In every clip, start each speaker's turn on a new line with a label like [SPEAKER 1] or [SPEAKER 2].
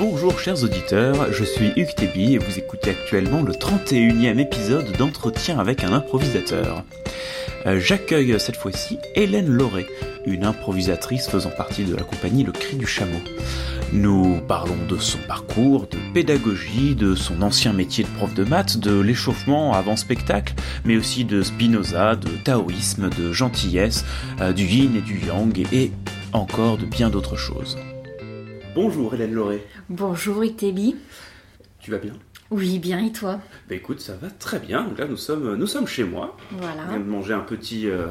[SPEAKER 1] Bonjour chers auditeurs, je suis Hugues Tébi et vous écoutez actuellement le 31e épisode d'entretien avec un improvisateur. Euh, J'accueille cette fois-ci Hélène Lauré, une improvisatrice faisant partie de la compagnie Le Cri du Chameau. Nous parlons de son parcours, de pédagogie, de son ancien métier de prof de maths, de l'échauffement avant spectacle, mais aussi de Spinoza, de taoïsme, de gentillesse, euh, du yin et du yang et encore de bien d'autres choses. Bonjour Hélène Lauré,
[SPEAKER 2] Bonjour Itebi.
[SPEAKER 1] tu vas bien?
[SPEAKER 2] Oui, bien et toi?
[SPEAKER 1] Bah écoute, ça va très bien. Donc là, nous sommes, nous sommes chez moi. On
[SPEAKER 2] Voilà.
[SPEAKER 1] vient de manger un petit, euh,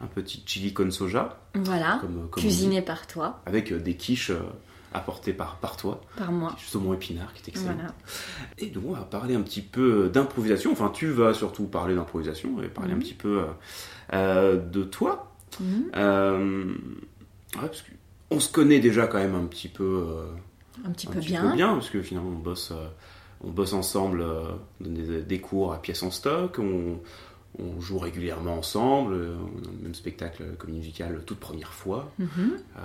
[SPEAKER 1] un petit chili con soja,
[SPEAKER 2] Voilà.
[SPEAKER 1] comme, comme on
[SPEAKER 2] Cuisiné par toi,
[SPEAKER 1] avec euh, des quiches euh, apportées par, par toi.
[SPEAKER 2] par moi.
[SPEAKER 1] Saumon épinard, qui est excellent.
[SPEAKER 2] Voilà.
[SPEAKER 1] Et donc, on va parler un petit peu d'improvisation. Enfin, tu vas surtout parler d'improvisation et parler un
[SPEAKER 2] Mhm.
[SPEAKER 1] petit peu euh, euh, de toi. Euh, ouais, parce que on se connaît déjà quand même un petit peu, euh,
[SPEAKER 2] Un petit
[SPEAKER 1] un
[SPEAKER 2] peu
[SPEAKER 1] petit
[SPEAKER 2] bien.
[SPEAKER 1] peu bien, parce que finalement, on bosse, euh, on bosse ensemble, euh, on donne des, des cours à pièces en stock, on, on joue régulièrement ensemble, on a le même spectacle comédie musicale toute première fois.
[SPEAKER 2] Mhm.
[SPEAKER 1] Euh,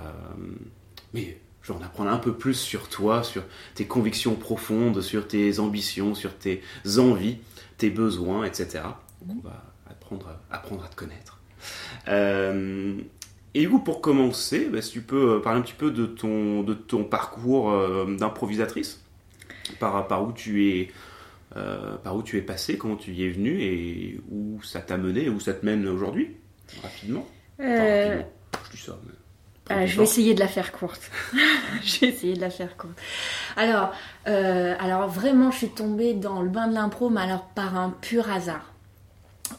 [SPEAKER 1] mais je vais en apprendre un peu plus sur toi, sur tes convictions profondes, sur tes ambitions, sur tes envies, tes besoins, etc. Donc on va apprendre, apprendre à te connaître. Euh, et du coup, pour commencer, bah, si tu peux parler un petit peu de ton, de ton parcours euh, d'improvisatrice, par, par où tu es, euh, par où tu es passé, comment tu y es venu et où ça t'a mené, où ça te mène aujourd'hui, rapidement. Enfin,
[SPEAKER 2] Euh,
[SPEAKER 1] rapidement. Je dis ça, mais
[SPEAKER 2] euh,
[SPEAKER 1] ton
[SPEAKER 2] je vais essayer de la faire courte. je vais essayer de la faire courte. Alors, euh, alors vraiment, je suis tombée dans le bain de l'impro, mais alors par un pur hasard.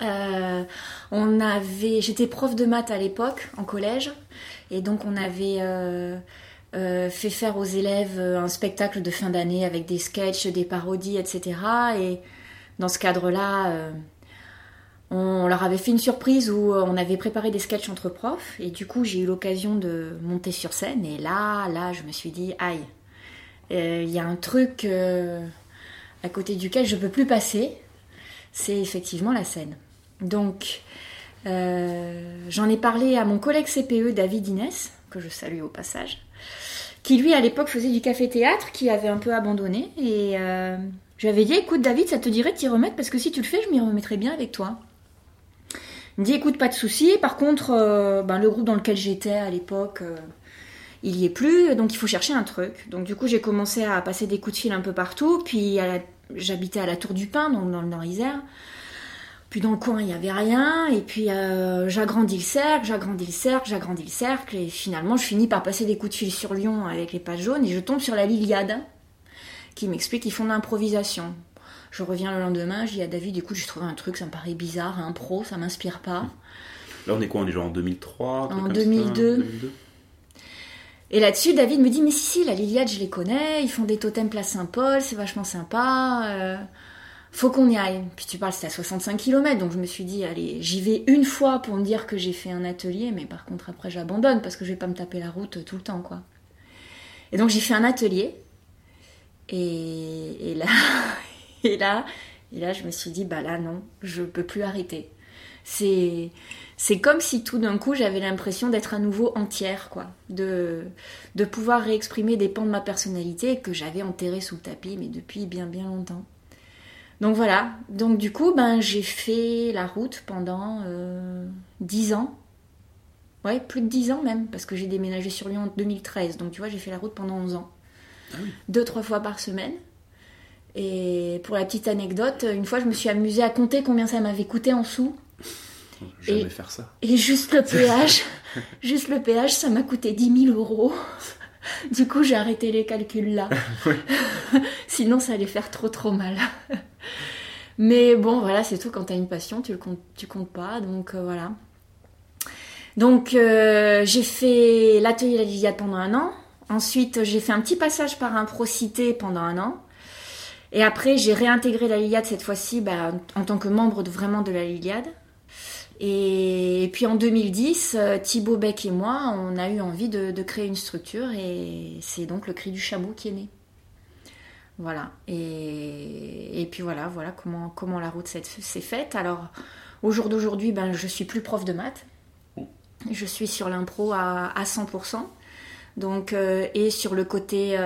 [SPEAKER 2] Euh, on avait, j'étais prof de maths à l'époque en collège, et donc on avait euh, euh, fait faire aux élèves un spectacle de fin d'année avec des sketchs, des parodies, etc. Et dans ce cadre-là, on leur avait fait une surprise où on avait préparé des sketchs entre profs, et du coup j'ai eu l'occasion de monter sur scène, et là, là, je me suis dit, aïe, il y a un truc à côté duquel je peux plus passer, c'est effectivement la scène. Donc, euh, j'en ai parlé à mon collègue CPE, David Inès, que je salue au passage, qui lui à l'époque faisait du café-théâtre, qui avait un peu abandonné, et euh, je lui avais dit, écoute David, ça te dirait de t'y remettre, parce que si tu le fais, je m'y remettrai bien avec toi. Il me dit, écoute, pas de souci, par contre, euh, ben, le groupe dans lequel j'étais à l'époque... euh, il y est plus, donc il faut chercher un truc. Donc du coup, j'ai commencé à passer des coups de fil un peu partout. Puis j'habitais à la Tour du Pin, donc dans le Nord-Isère. Puis dans le coin, il n'y avait rien. Et puis euh, j'agrandis le cercle, j'agrandis le cercle, j'agrandis le cercle. Et finalement, je finis par passer des coups de fil sur Lyon avec les pages jaunes. Et je tombe sur la Liliade, qui m'explique qu'ils font de l'improvisation. Je reviens le lendemain, je dis à David, écoute, j'ai trouvé un truc, ça me paraît bizarre, un pro, ça m'inspire pas.
[SPEAKER 1] Là, on est quoi On est genre en 2003 un truc
[SPEAKER 2] En
[SPEAKER 1] comme ça,
[SPEAKER 2] 2002.
[SPEAKER 1] 2002.
[SPEAKER 2] Et là-dessus, David me dit Mais si, si, la Liliade, je les connais, ils font des totems place Saint-Paul, c'est vachement sympa, euh, faut qu'on y aille. Puis tu parles, c'était à 65 km, donc je me suis dit Allez, j'y vais une fois pour me dire que j'ai fait un atelier, mais par contre, après, j'abandonne parce que je vais pas me taper la route tout le temps, quoi. Et donc, j'ai fait un atelier, et, et là, et là, et là, je me suis dit Bah là, non, je peux plus arrêter. C'est. C'est comme si tout d'un coup j'avais l'impression d'être à nouveau entière, quoi. De, de pouvoir réexprimer des pans de ma personnalité que j'avais enterrés sous le tapis, mais depuis bien bien longtemps. Donc voilà. Donc du coup, ben, j'ai fait la route pendant euh, 10 ans. Ouais, plus de 10 ans même, parce que j'ai déménagé sur Lyon en 2013. Donc tu vois, j'ai fait la route pendant 11 ans.
[SPEAKER 1] Ah oui.
[SPEAKER 2] Deux, trois fois par semaine. Et pour la petite anecdote, une fois je me suis amusée à compter combien ça m'avait coûté en sous.
[SPEAKER 1] Jamais
[SPEAKER 2] Et-
[SPEAKER 1] faire ça.
[SPEAKER 2] Et juste le péage, juste le péage, ça m'a coûté 10 000 euros. Du coup, j'ai arrêté les calculs là. Sinon, ça allait faire trop trop mal. Mais bon, voilà, c'est tout. Quand t'as une passion, tu le comptes, tu comptes pas. Donc euh, voilà. Donc euh, j'ai fait l'atelier La Liliade pendant un an. Ensuite, j'ai fait un petit passage par un Procité pendant un an. Et après, j'ai réintégré la Liliade cette fois-ci bah, en tant que membre de, vraiment de la Liliade. Et puis en 2010, euh, Thibaut Beck et moi, on a eu envie de, de créer une structure et c'est donc le cri du chameau qui est né. Voilà. Et, et puis voilà, voilà comment, comment la route s'est faite. Alors, au jour d'aujourd'hui, ben, je suis plus prof de maths. Je suis sur l'impro à, à 100%. Donc, et sur le côté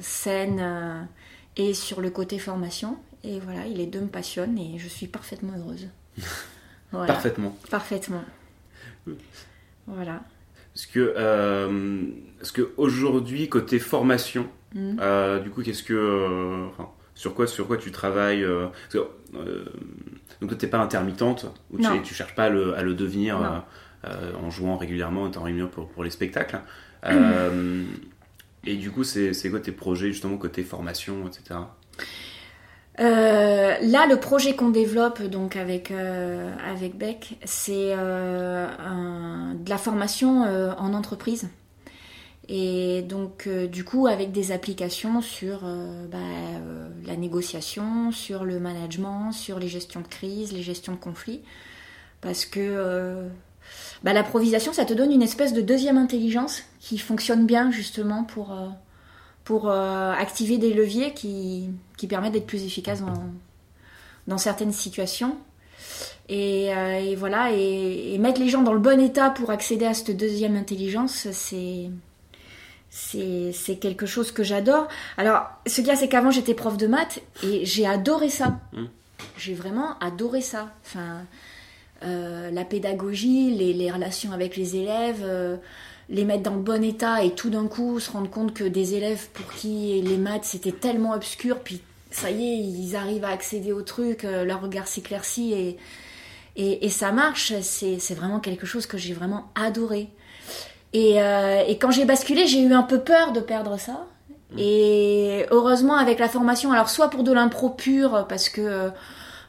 [SPEAKER 2] scène et sur le côté formation. Et voilà, les deux me passionnent et je suis parfaitement heureuse.
[SPEAKER 1] Parfaitement.
[SPEAKER 2] Parfaitement. Voilà.
[SPEAKER 1] Parce que, euh, que aujourd'hui, côté formation, mm. euh, du coup, qu'est-ce que. Euh, sur, quoi, sur quoi tu travailles euh, Donc, tu n'es pas intermittente, ou tu, ne cherches pas à le, à le devenir en jouant régulièrement, en étant réunion pour, pour les spectacles. et du coup, c'est quoi tes projets, justement, côté formation, etc.
[SPEAKER 2] Euh, là, le projet qu'on développe donc avec euh, avec Beck, c'est euh, de la formation en entreprise. Et donc, du coup, avec des applications sur bah, la négociation, sur le management, sur les gestions de crise, les gestions de conflits. Parce que bah, l'improvisation, ça te donne une espèce de deuxième intelligence qui fonctionne bien justement pour pour euh, activer des leviers qui, qui permettent d'être plus efficaces dans, dans certaines situations. Euh, et voilà, et, mettre les gens dans le bon état pour accéder à cette deuxième intelligence, c'est c'est quelque chose que j'adore. Alors, ce qu'il y a, c'est qu'avant j'étais prof de maths et j'ai adoré ça. Mmh. J'ai vraiment adoré ça. Enfin, euh, la pédagogie, les, les, relations avec les élèves les mettre dans le bon état et tout d'un coup se rendre compte que des élèves pour qui les maths c'était tellement obscur, puis ça y est, ils arrivent à accéder au truc, euh, leur regard s'éclaircit et, et, ça marche, c'est vraiment quelque chose que j'ai vraiment adoré. Et, euh, et quand j'ai basculé, j'ai eu un peu peur de perdre ça. Mmh. Et heureusement, avec la formation, alors soit pour de l'impro pur, parce que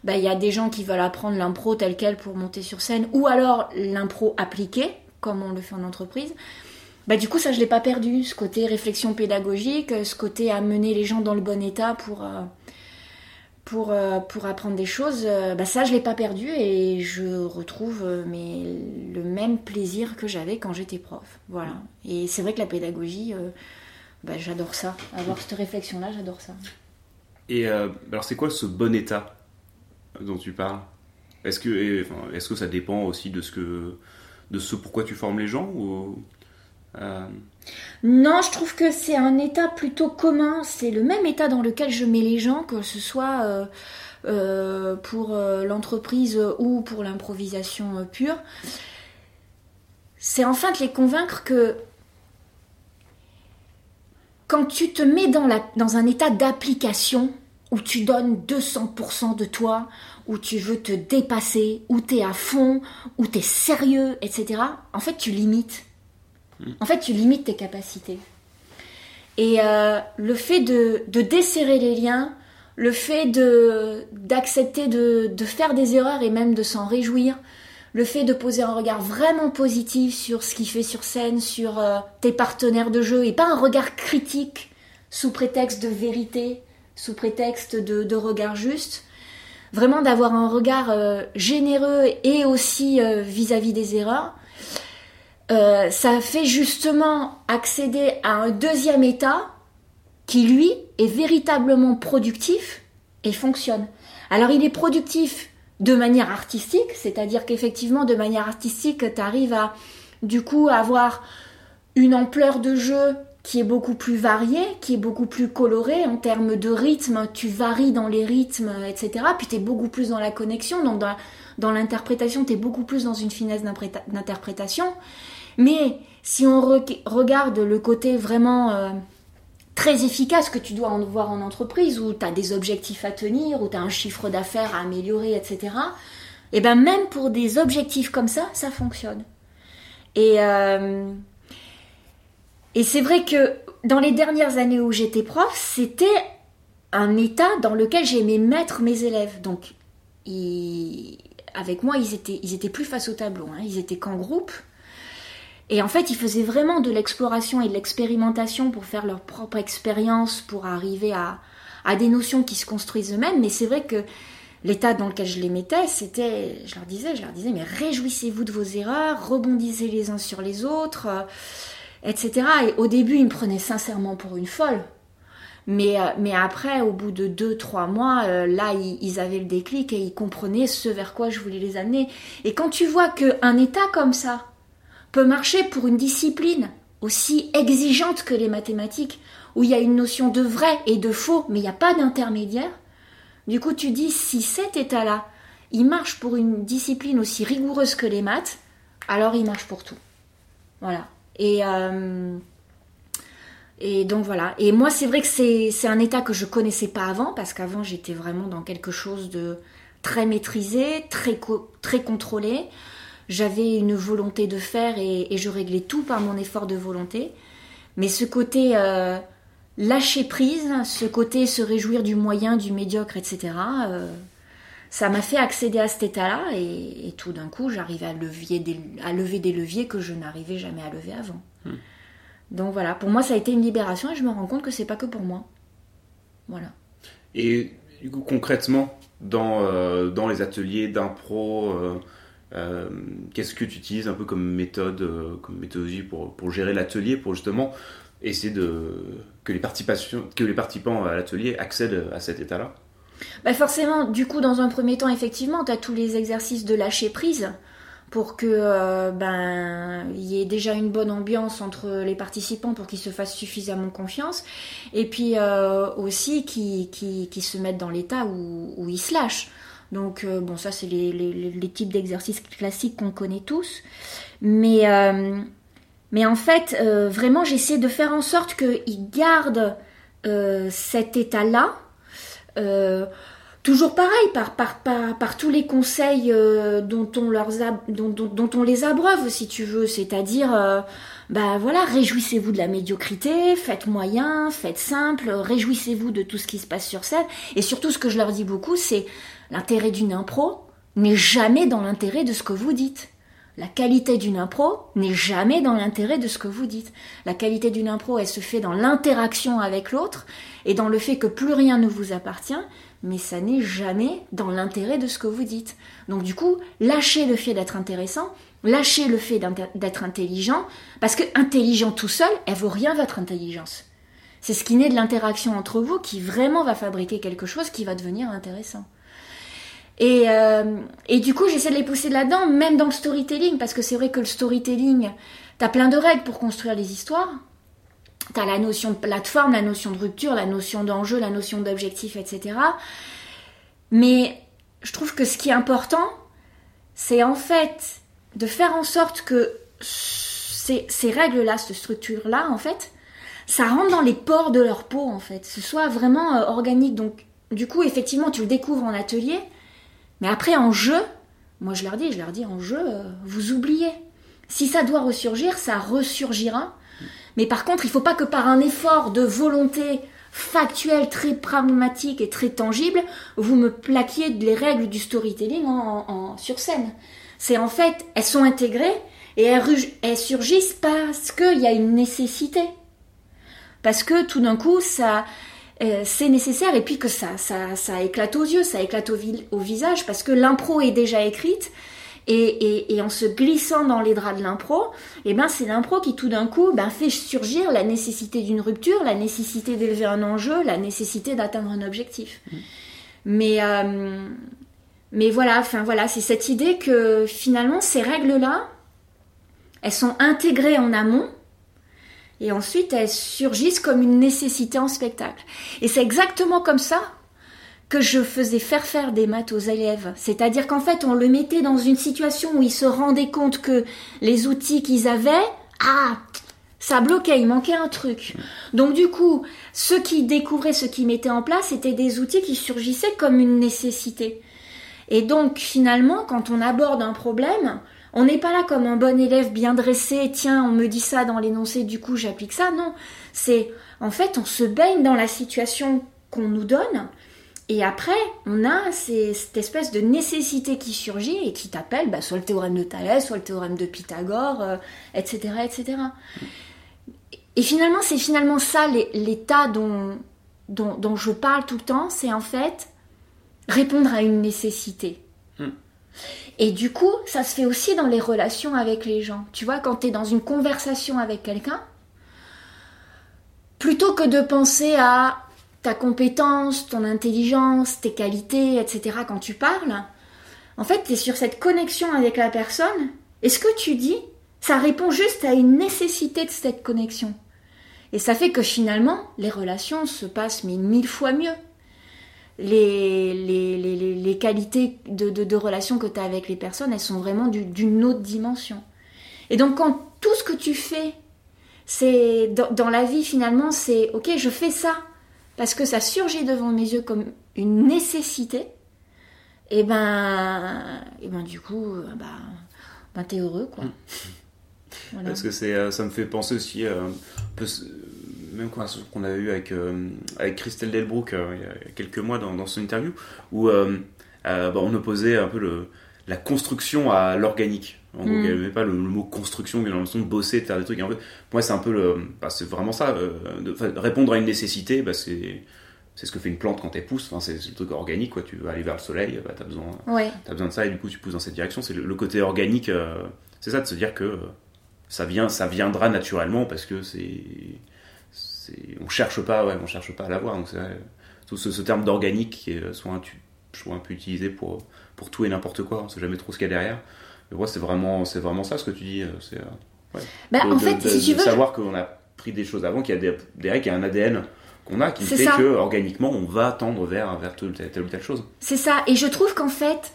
[SPEAKER 2] bah, il y a des gens qui veulent apprendre l'impro tel quel pour monter sur scène, ou alors l'impro appliqué, comme on le fait en entreprise. Bah, du coup, ça, je l'ai pas perdu, ce côté réflexion pédagogique, ce côté amener les gens dans le bon état pour, euh, pour, euh, pour apprendre des choses, euh, bah, ça, je l'ai pas perdu et je retrouve mais, le même plaisir que j'avais quand j'étais prof. Voilà. Et c'est vrai que la pédagogie, bah, j'adore ça. Avoir cette réflexion-là, j'adore ça.
[SPEAKER 1] Et alors, c'est quoi ce bon état dont tu parles? Est-ce que, est-ce que ça dépend aussi de ce que de ce pourquoi tu formes les gens ou,
[SPEAKER 2] euh, Non, je trouve que c'est un état plutôt commun. C'est le même état dans lequel je mets les gens, que ce soit euh, euh, pour l'entreprise ou pour l'improvisation pure. C'est enfin de les convaincre que quand tu te mets dans, dans un état d'application, où tu donnes 200% de toi, où tu veux te dépasser, où tu es à fond, où tu es sérieux, etc., en fait, tu limites. Hmm. En fait, tu limites tes capacités. Et euh, le fait de, desserrer les liens, le fait d'accepter de, faire des erreurs et même de s'en réjouir, le fait de poser un regard vraiment positif sur ce qu'il fait sur scène, sur euh, tes partenaires de jeu, et pas un regard critique sous prétexte de vérité, sous prétexte de, regard juste, vraiment d'avoir un regard euh, généreux et aussi vis-à-vis des erreurs, euh, ça fait justement accéder à un deuxième état qui, lui, est véritablement productif et fonctionne. Alors il est productif de manière artistique, c'est-à-dire qu'effectivement, de manière artistique, tu arrives à, du coup, avoir une ampleur de jeu qui est beaucoup plus varié, qui est beaucoup plus coloré en termes de rythme, tu varies dans les rythmes, etc. Puis tu es beaucoup plus dans la connexion, donc dans, l'interprétation, tu es beaucoup plus dans une finesse d'interprétation. Mais si on regarde le côté vraiment euh, très efficace que tu dois en voir en entreprise, où tu as des objectifs à tenir, où tu as un chiffre d'affaires à améliorer, etc., et eh ben même pour des objectifs comme ça, ça fonctionne. Et... Euh, et c'est vrai que dans les dernières années où j'étais prof, c'était un état dans lequel j'aimais mettre mes élèves. Donc, avec moi, ils étaient, ils étaient plus face au tableau, hein. ils étaient qu'en groupe. Et en fait, ils faisaient vraiment de l'exploration et de l'expérimentation pour faire leur propre expérience, pour arriver à, des notions qui se construisent eux-mêmes. Mais c'est vrai que l'état dans lequel je les mettais, c'était, je leur disais, je leur disais, mais réjouissez-vous de vos erreurs, rebondissez les uns sur les autres etc. Et au début, ils me prenaient sincèrement pour une folle. Mais, euh, mais après, au bout de deux, trois mois, euh, là, ils, avaient le déclic et ils comprenaient ce vers quoi je voulais les amener. Et quand tu vois qu'un état comme ça marcher pour une discipline aussi exigeante que les mathématiques, où il y a une notion de vrai et de faux, mais il n'y a pas d'intermédiaire. Du coup, tu dis, si cet état-là, il marche pour une discipline aussi rigoureuse que les maths, alors il marche pour tout. Voilà. Et, euh, et donc voilà. Et moi, c'est vrai que c'est un état que je connaissais pas avant, parce qu'avant, j'étais vraiment dans quelque chose de très maîtrisé, très, très contrôlé. J'avais une volonté de faire et, je réglais tout par mon effort de volonté. Mais ce côté euh, lâcher prise, ce côté se réjouir du moyen, du médiocre, etc., euh, ça m'a fait accéder à cet état-là et, tout d'un coup, j'arrivais à, à, lever des leviers que je n'arrivais jamais à lever avant. Hmm. Donc voilà, pour moi, ça a été une libération et je me rends compte que c'est pas que pour moi. Voilà.
[SPEAKER 1] Et du coup, concrètement, dans, euh, dans les ateliers d'impro, euh, euh, qu'est-ce que tu utilises un peu comme méthode, comme méthodologie pour, pour gérer l'atelier, pour justement essayer de, que, les que les participants à l'atelier accèdent à cet état-là?
[SPEAKER 2] Bah Forcément, du coup, dans un premier temps, effectivement, tu as tous les exercices de lâcher prise pour que euh, ben y ait déjà une bonne ambiance entre les participants pour qu'ils se fassent suffisamment confiance et puis euh, aussi qui, qui, se mettent dans l'état où, ils se lâchent. Donc euh, bon ça c'est les, types d'exercices classiques qu'on connaît tous. Mais, mais en fait vraiment j'essaie de faire en sorte qu'ils gardent cet état-là toujours pareil, par, par, par, tous les conseils euh, dont, on leur dont, dont, on les abreuve, si tu veux. C'est-à-dire, euh, bah voilà, réjouissez-vous de la médiocrité, faites moyen, faites simple, réjouissez-vous de tout ce qui se passe sur scène. Et surtout, ce que je leur dis beaucoup, c'est l'intérêt d'une impro n'est jamais dans l'intérêt de ce que vous dites. La qualité d'une impro n'est jamais dans l'intérêt de ce que vous dites. La qualité d'une impro, elle se fait dans l'interaction avec l'autre et dans le fait que plus rien ne vous appartient mais ça n'est jamais dans l'intérêt de ce que vous dites. Donc du coup, lâchez le fait d'être intéressant, lâchez le fait d'être intelligent, parce que intelligent tout seul, elle vaut rien votre intelligence. C'est ce qui naît de l'interaction entre vous qui vraiment va fabriquer quelque chose qui va devenir intéressant. Et, euh, et du coup, j'essaie de les pousser là-dedans, même dans le storytelling, parce que c'est vrai que le storytelling, t'as plein de règles pour construire les histoires, tu as la notion de plateforme, la notion de rupture, la notion d'enjeu, la notion d'objectif, etc. Mais je trouve que ce qui est important, c'est en fait de faire en sorte que ces, règles-là, cette structure-là, en fait, ça rentre dans les pores de leur peau, en fait. Ce soit vraiment euh, organique. Donc, du coup, effectivement, tu le découvres en atelier. Mais après, en jeu, moi je leur dis, je leur dis, en jeu, euh, vous oubliez. Si ça doit ressurgir, ça ressurgira. Mais par contre, il ne faut pas que par un effort de volonté factuelle, très pragmatique et très tangible, vous me plaquiez les règles du storytelling en, sur scène. C'est en fait, elles sont intégrées et elles, surgissent parce qu'il y a une nécessité. Parce que tout d'un coup, ça, euh, c'est nécessaire et puis que ça, ça, ça éclate aux yeux, ça éclate au, au visage parce que l'impro est déjà écrite et, en se glissant dans les draps de l'impro, et eh ben c'est l'impro qui tout d'un coup ben, fait surgir la nécessité d'une rupture, la nécessité d'élever un enjeu, la nécessité d'atteindre un objectif. Mm. Mais, euh, mais voilà, enfin voilà, c'est cette idée que finalement ces règles-là, elles sont intégrées en amont et ensuite elles surgissent comme une nécessité en spectacle. Et c'est exactement comme ça que je faisais faire faire des maths aux élèves. C'est-à-dire qu'en fait, on le mettait dans une situation où ils se rendaient compte que les outils qu'ils avaient, ah, ça bloquait, il manquait un truc. Donc du coup, ceux qui découvraient ce qu'ils mettaient en place, étaient des outils qui surgissaient comme une nécessité. Et donc finalement, quand on aborde un problème, on n'est pas là comme un bon élève bien dressé, tiens, on me dit ça dans l'énoncé, du coup j'applique ça. Non, c'est en fait on se baigne dans la situation qu'on nous donne et après, on a cette espèce de nécessité qui surgit et qui t'appelle bah, soit le théorème de Thalès, soit le théorème de Pythagore, etc., euh, etc. Et finalement, c'est finalement ça l'état dont, je parle tout le temps, c'est en fait répondre à une nécessité. Hmm. Et du coup, ça se fait aussi dans les relations avec les gens. Tu vois, quand tu es dans une conversation avec quelqu'un, plutôt que de penser à ta compétence, ton intelligence, tes qualités, etc. quand tu parles, en fait, tu es sur cette connexion avec la personne. Et ce que tu dis, Ça répond juste à une nécessité de cette connexion? Et ça fait que finalement, les relations se passent mille fois mieux. Les, les, qualités de, de, relation que tu as avec les personnes, elles sont vraiment d'une autre dimension. Et donc quand tout ce que tu fais, c'est dans, la vie finalement, c'est ok, je fais ça parce que ça surgit devant mes yeux comme une nécessité. Et ben, et ben du coup, bah, ben t'es heureux quoi.
[SPEAKER 1] Mmh. Parce que c'est, euh, ça me fait penser aussi euh, un peu même qu'on a eu avec, avec Christelle Delbrook il y a quelques mois dans, dans son interview, où bah, on opposait un peu le, la construction à l'organique. En gros, mm. avait pas le, mot construction, mais dans le sens de bosser, de faire des trucs. en fait, moi, c'est un peu le. Bah, c'est vraiment ça. Euh, de, répondre à une nécessité, bah, c'est. C'est ce que fait une plante quand elle pousse, enfin, c'est le truc organique, quoi. tu veux aller vers le soleil, bah, tu as, besoin, as besoin de ça et du coup tu pousses dans cette direction. C'est le, côté organique, euh, c'est ça, de se dire que ça, vient, ça viendra naturellement parce que c'est. On cherche pas, ouais, on cherche pas à l'avoir. Donc tout ce, terme d'organique qui est souvent, un peu utilisé pour, pour tout et n'importe quoi, on sait jamais trop ce qu'il y a derrière. Mais ouais, c'est vraiment, c'est vraiment ça ce que tu dis. Euh, c'est, euh,
[SPEAKER 2] bah, en fait, si tu veux...
[SPEAKER 1] savoir qu'on a pris des choses avant, qu'il y a des, derrière qu'il y a un ADN qu'on a qui fait que organiquement on va tendre vers, vers telle, ou telle chose.
[SPEAKER 2] C'est ça, et je trouve qu'en fait,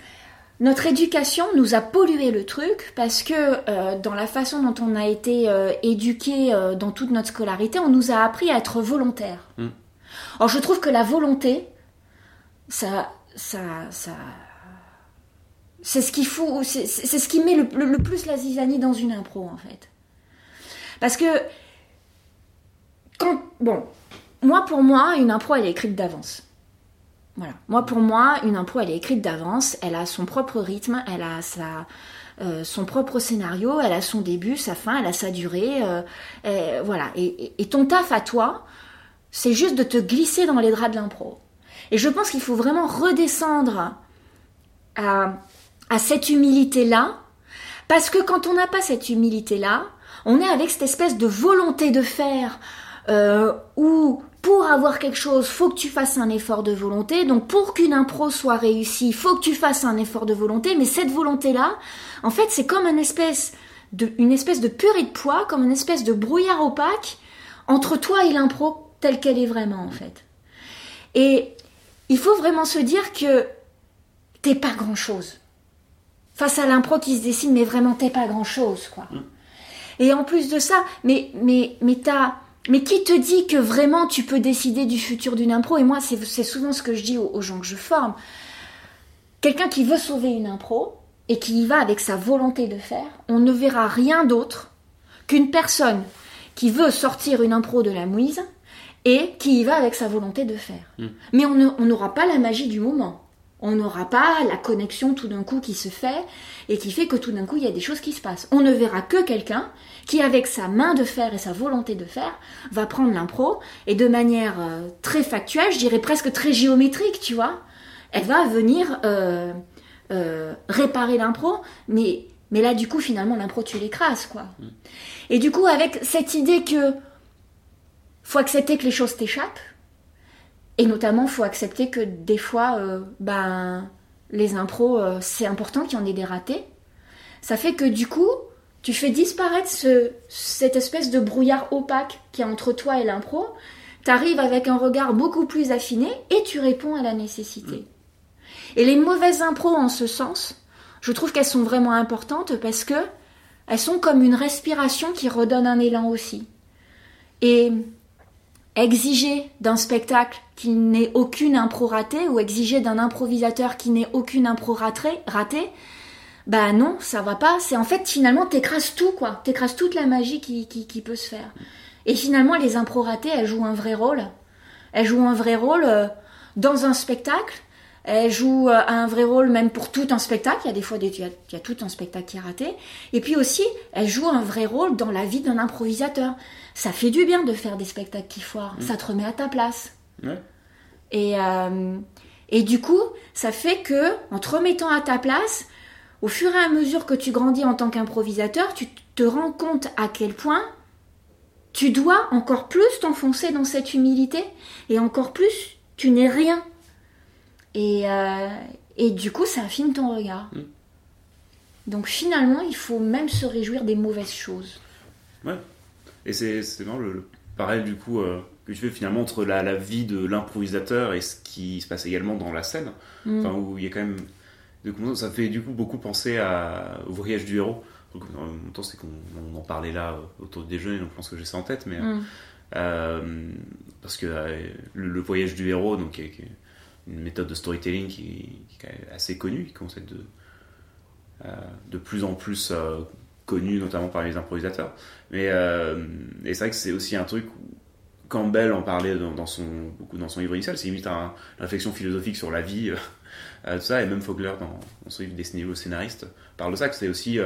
[SPEAKER 2] notre éducation nous a pollué le truc parce que euh, dans la façon dont on a été éduqué dans toute notre scolarité, on nous a appris à être volontaire. Hmm. Alors je trouve que la volonté, ça, ça, ça, c'est ce qui fout, c'est ce qui met le, plus la zizanie dans une impro en fait. Parce que quand, bon, moi pour moi, une impro elle est écrite d'avance. Voilà. Moi pour moi, une impro elle est écrite d'avance, elle a son propre rythme, elle a sa, euh, son propre scénario, elle a son début, sa fin, elle a sa durée, euh, voilà. Et, et, ton taf à toi, c'est juste de te glisser dans les draps de l'impro. Et je pense qu'il faut vraiment redescendre à à cette humilité-là, parce que quand on n'a pas cette humilité-là, on est avec cette espèce de volonté de faire, euh, où pour avoir quelque chose, faut que tu fasses un effort de volonté. Donc pour qu'une impro soit réussie, faut que tu fasses un effort de volonté. Mais cette volonté-là, en fait, c'est comme une espèce de, une espèce de purée de poids, comme une espèce de brouillard opaque entre toi et l'impro telle qu'elle est vraiment en fait. Et il faut vraiment se dire que t'es pas grand chose face à l'impro qui se dessine, mais vraiment t'es pas grand chose, quoi. Mm. Et en plus de ça, mais, mais, mais t'as. Mais qui te dit que vraiment tu peux décider du futur d'une impro? Et moi, c'est souvent ce que je dis aux, gens que je forme. Quelqu'un qui veut sauver une impro et qui y va avec sa volonté de faire, on ne verra rien d'autre qu'une personne qui veut sortir une impro de la mouise et qui y va avec sa volonté de faire. Mm. Mais on n'aura pas la magie du moment. On n'aura pas la connexion tout d'un coup qui se fait et qui fait que tout d'un coup il y a des choses qui se passent. On ne verra que quelqu'un qui, avec sa main de fer et sa volonté de faire, va prendre l'impro et de manière euh, très factuelle, je dirais presque très géométrique, tu vois, elle va venir euh, euh, réparer l'impro, mais, mais là du coup finalement l'impro tu l'écrases quoi. Mm. Et du coup avec cette idée que faut accepter que les choses t'échappent, et notamment, faut accepter que des fois, euh, ben, les impros, euh, c'est important qu'il y en ait des ratés. Ça fait que du coup, tu fais disparaître ce, cette espèce de brouillard opaque qui est entre toi et l'impro. Tu arrives avec un regard beaucoup plus affiné et tu réponds à la nécessité. Et les mauvaises impros en ce sens, je trouve qu'elles sont vraiment importantes parce que elles sont comme une respiration qui redonne un élan aussi. Et exiger d'un spectacle qu'il n'ait aucune impro ratée ou exiger d'un improvisateur qui n'ait aucune impro ratée, bah non, ça va pas. C'est en fait finalement t'écrases tout quoi, t'écrases toute la magie qui, qui, peut se faire. Et finalement les impro ratées, elles jouent un vrai rôle. Elles jouent un vrai rôle euh, dans un spectacle. Elles jouent euh, un vrai rôle même pour tout un spectacle. Il y a des fois il y a tout un spectacle qui est raté. Et puis aussi, elles jouent un vrai rôle dans la vie d'un improvisateur ça fait du bien de faire des spectacles qui foirent. Mm. Ça te remet à ta place. Et, euh, et du coup, ça fait que, en te remettant à ta place, au fur et à mesure que tu grandis en tant qu'improvisateur, tu te rends compte à quel point tu dois encore plus t'enfoncer dans cette humilité et encore plus tu n'es rien. Et, euh, et du coup, ça affine ton regard. Mm. Donc finalement, il faut même se réjouir des mauvaises choses.
[SPEAKER 1] Ouais. Et c'est vraiment le, le, pareil du coup euh, que tu fais finalement entre la, la vie de l'improvisateur et ce qui se passe également dans la scène.
[SPEAKER 2] Mm.
[SPEAKER 1] Enfin, où il y a quand même. de- ça fait du coup beaucoup penser à, au voyage du héros. Donc, en même temps, c'est qu'on on en parlait là euh, autour du déjeuner, donc je pense que j'ai ça en tête. Mais,
[SPEAKER 2] Mm.
[SPEAKER 1] euh, parce que euh, le, le voyage du héros, donc, qui est, qui est une méthode de storytelling qui, est assez connue, qui commence à être de, euh, de plus en plus euh, connue, notamment par les improvisateurs. Mais euh, c'est vrai que c'est aussi un truc où Campbell en parlait dans, son, beaucoup dans son livre initial, c'est limite un- une réflexion philosophique sur la vie, tout ça, et même Fogler dans, son livre Destiné au scénariste parle de ça, que c'est aussi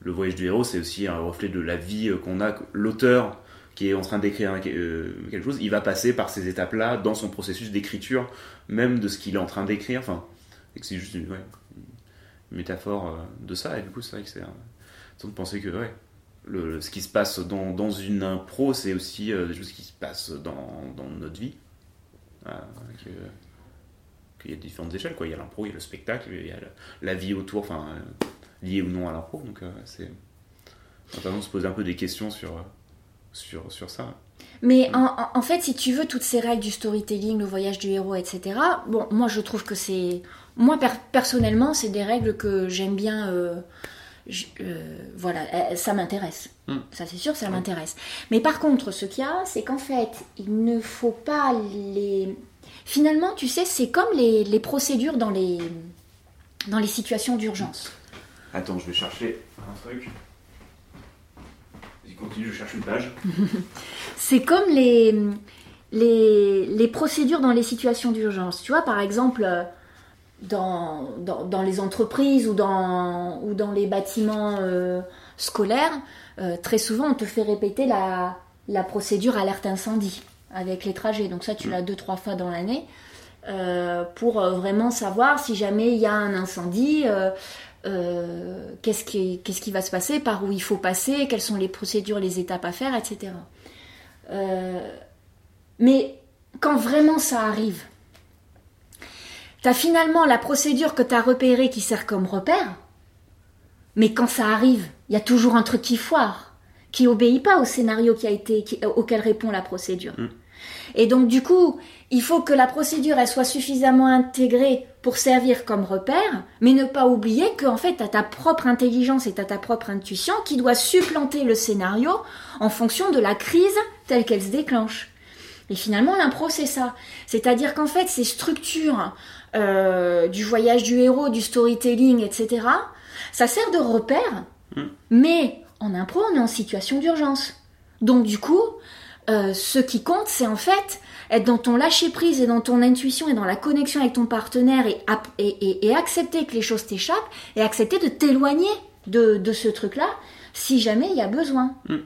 [SPEAKER 1] le voyage du héros, c'est aussi un reflet de la vie qu'on a, l'auteur qui est en train d'écrire euh, quelque chose, il va passer par ces étapes-là dans son processus d'écriture, même de ce qu'il est en train d'écrire, enfin, c'est juste une, métaphore euh, de ça, et du coup, c'est vrai que c'est de penser que, ouais, ce qui se passe dans, dans une impro, c'est aussi euh, des choses qui se passent dans, dans notre vie. Euh, que- qu'il y a différentes échelles, quoi. Il y a l'impro, il y a le spectacle, il y a la, vie autour, enfin, euh, liée ou non à l'impro. Donc, euh, c'est. Notamment se poser un peu des questions sur, euh, sur, sur ça.
[SPEAKER 2] Mais en, fait, si tu veux, toutes ces règles du storytelling, le voyage du héros, etc., bon, moi je trouve que c'est. Moi per- personnellement, c'est des règles que j'aime bien. euh, je- euh, voilà, euh, ça m'intéresse.
[SPEAKER 1] Mm.
[SPEAKER 2] Ça c'est sûr, ça m'intéresse. Mais par contre, ce qu'il y a, c'est qu'en fait, il ne faut pas les. Finalement, tu sais, c'est comme les, les procédures dans les, dans les situations d'urgence.
[SPEAKER 1] Attends, je vais chercher un truc. Continue, je cherche une page.
[SPEAKER 2] C'est comme les, procédures dans les situations d'urgence. Tu vois, par exemple, euh, dans, les entreprises ou dans, les bâtiments euh, scolaires, euh, très souvent, on te fait répéter la, la procédure alerte incendie avec les trajets. Donc ça, tu l'as deux, trois fois dans l'année. pour vraiment savoir si jamais il y a un incendie, euh, qu'est-ce qui, va se passer, par où il faut passer, quelles sont les procédures, les étapes à faire, etc. Euh, mais quand vraiment ça arrive, tu as finalement la procédure que tu as repérée qui sert comme repère, mais quand ça arrive, il y a toujours un truc qui foire, qui obéit pas au scénario qui a été, auquel répond la procédure.
[SPEAKER 1] Mm.
[SPEAKER 2] Et donc du coup, il faut que la procédure elle soit suffisamment intégrée pour servir comme repère, mais ne pas oublier qu'en fait, tu as ta propre intelligence et tu ta propre intuition qui doit supplanter le scénario en fonction de la crise telle qu'elle se déclenche. Et finalement, l'impro, c'est ça. C'est-à-dire qu'en fait, ces structures euh, du voyage du héros, du storytelling, etc., ça sert de repère,
[SPEAKER 1] Mm.
[SPEAKER 2] mais en impro, on est en situation d'urgence. Donc du coup, euh, ce qui compte, c'est en fait être dans ton lâcher prise et dans ton intuition et dans la connexion avec ton partenaire et, ap- et, et- et accepter que les choses t'échappent et accepter de t'éloigner de, de ce truc-là si jamais il y a besoin.
[SPEAKER 1] Mm.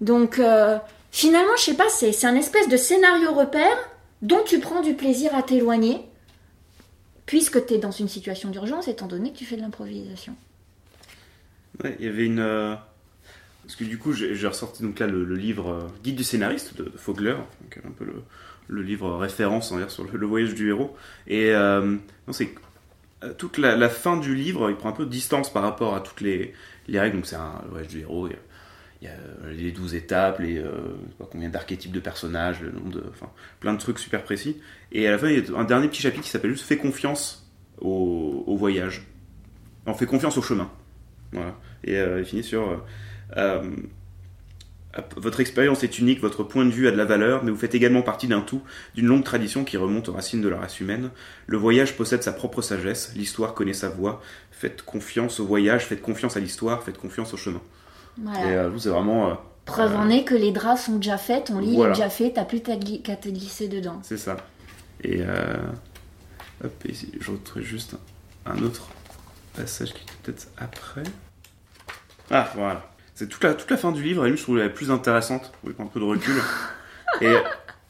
[SPEAKER 2] Donc euh, finalement, je sais pas, c'est c'est un espèce de scénario repère dont tu prends du plaisir à t'éloigner puisque tu es dans une situation d'urgence étant donné que tu fais de l'improvisation.
[SPEAKER 1] Ouais, il y avait une. euh, Parce que du coup, j'ai ressorti donc là le, livre euh, Guide du scénariste de, de Fogler, donc un peu le, livre référence sur le, voyage du héros. Et euh, c'est euh, toute la, fin du livre, il prend un peu de distance par rapport à toutes les, les règles. Donc c'est un le voyage du héros. Il y a, euh, les 12 étapes, les euh, combien d'archétypes de personnages, le nombre de, enfin, plein de trucs super précis. Et à la fin, il y a un dernier petit chapitre qui s'appelle juste Fais confiance au, voyage. On fait confiance au chemin. Voilà. Et il finit sur Votre expérience est unique, votre point de vue a de la valeur, mais vous faites également partie d'un tout, d'une longue tradition qui remonte aux racines de la race humaine. Le voyage possède sa propre sagesse, l'histoire connaît sa voix. Faites confiance au voyage, faites confiance à l'histoire, faites confiance au chemin.
[SPEAKER 2] Voilà.
[SPEAKER 1] Et euh, vous, c'est vraiment. euh,
[SPEAKER 2] Preuve en est que les draps sont déjà faits, ton lit
[SPEAKER 1] Voilà.
[SPEAKER 2] est déjà fait, t'as plus qu'à te glisser dedans.
[SPEAKER 1] C'est ça. Et euh, hop, et ici, je retrouve juste un autre passage qui est peut-être après. Ah, voilà. C'est toute la, toute la fin du livre, et je trouve la plus intéressante, avec un peu de recul. et,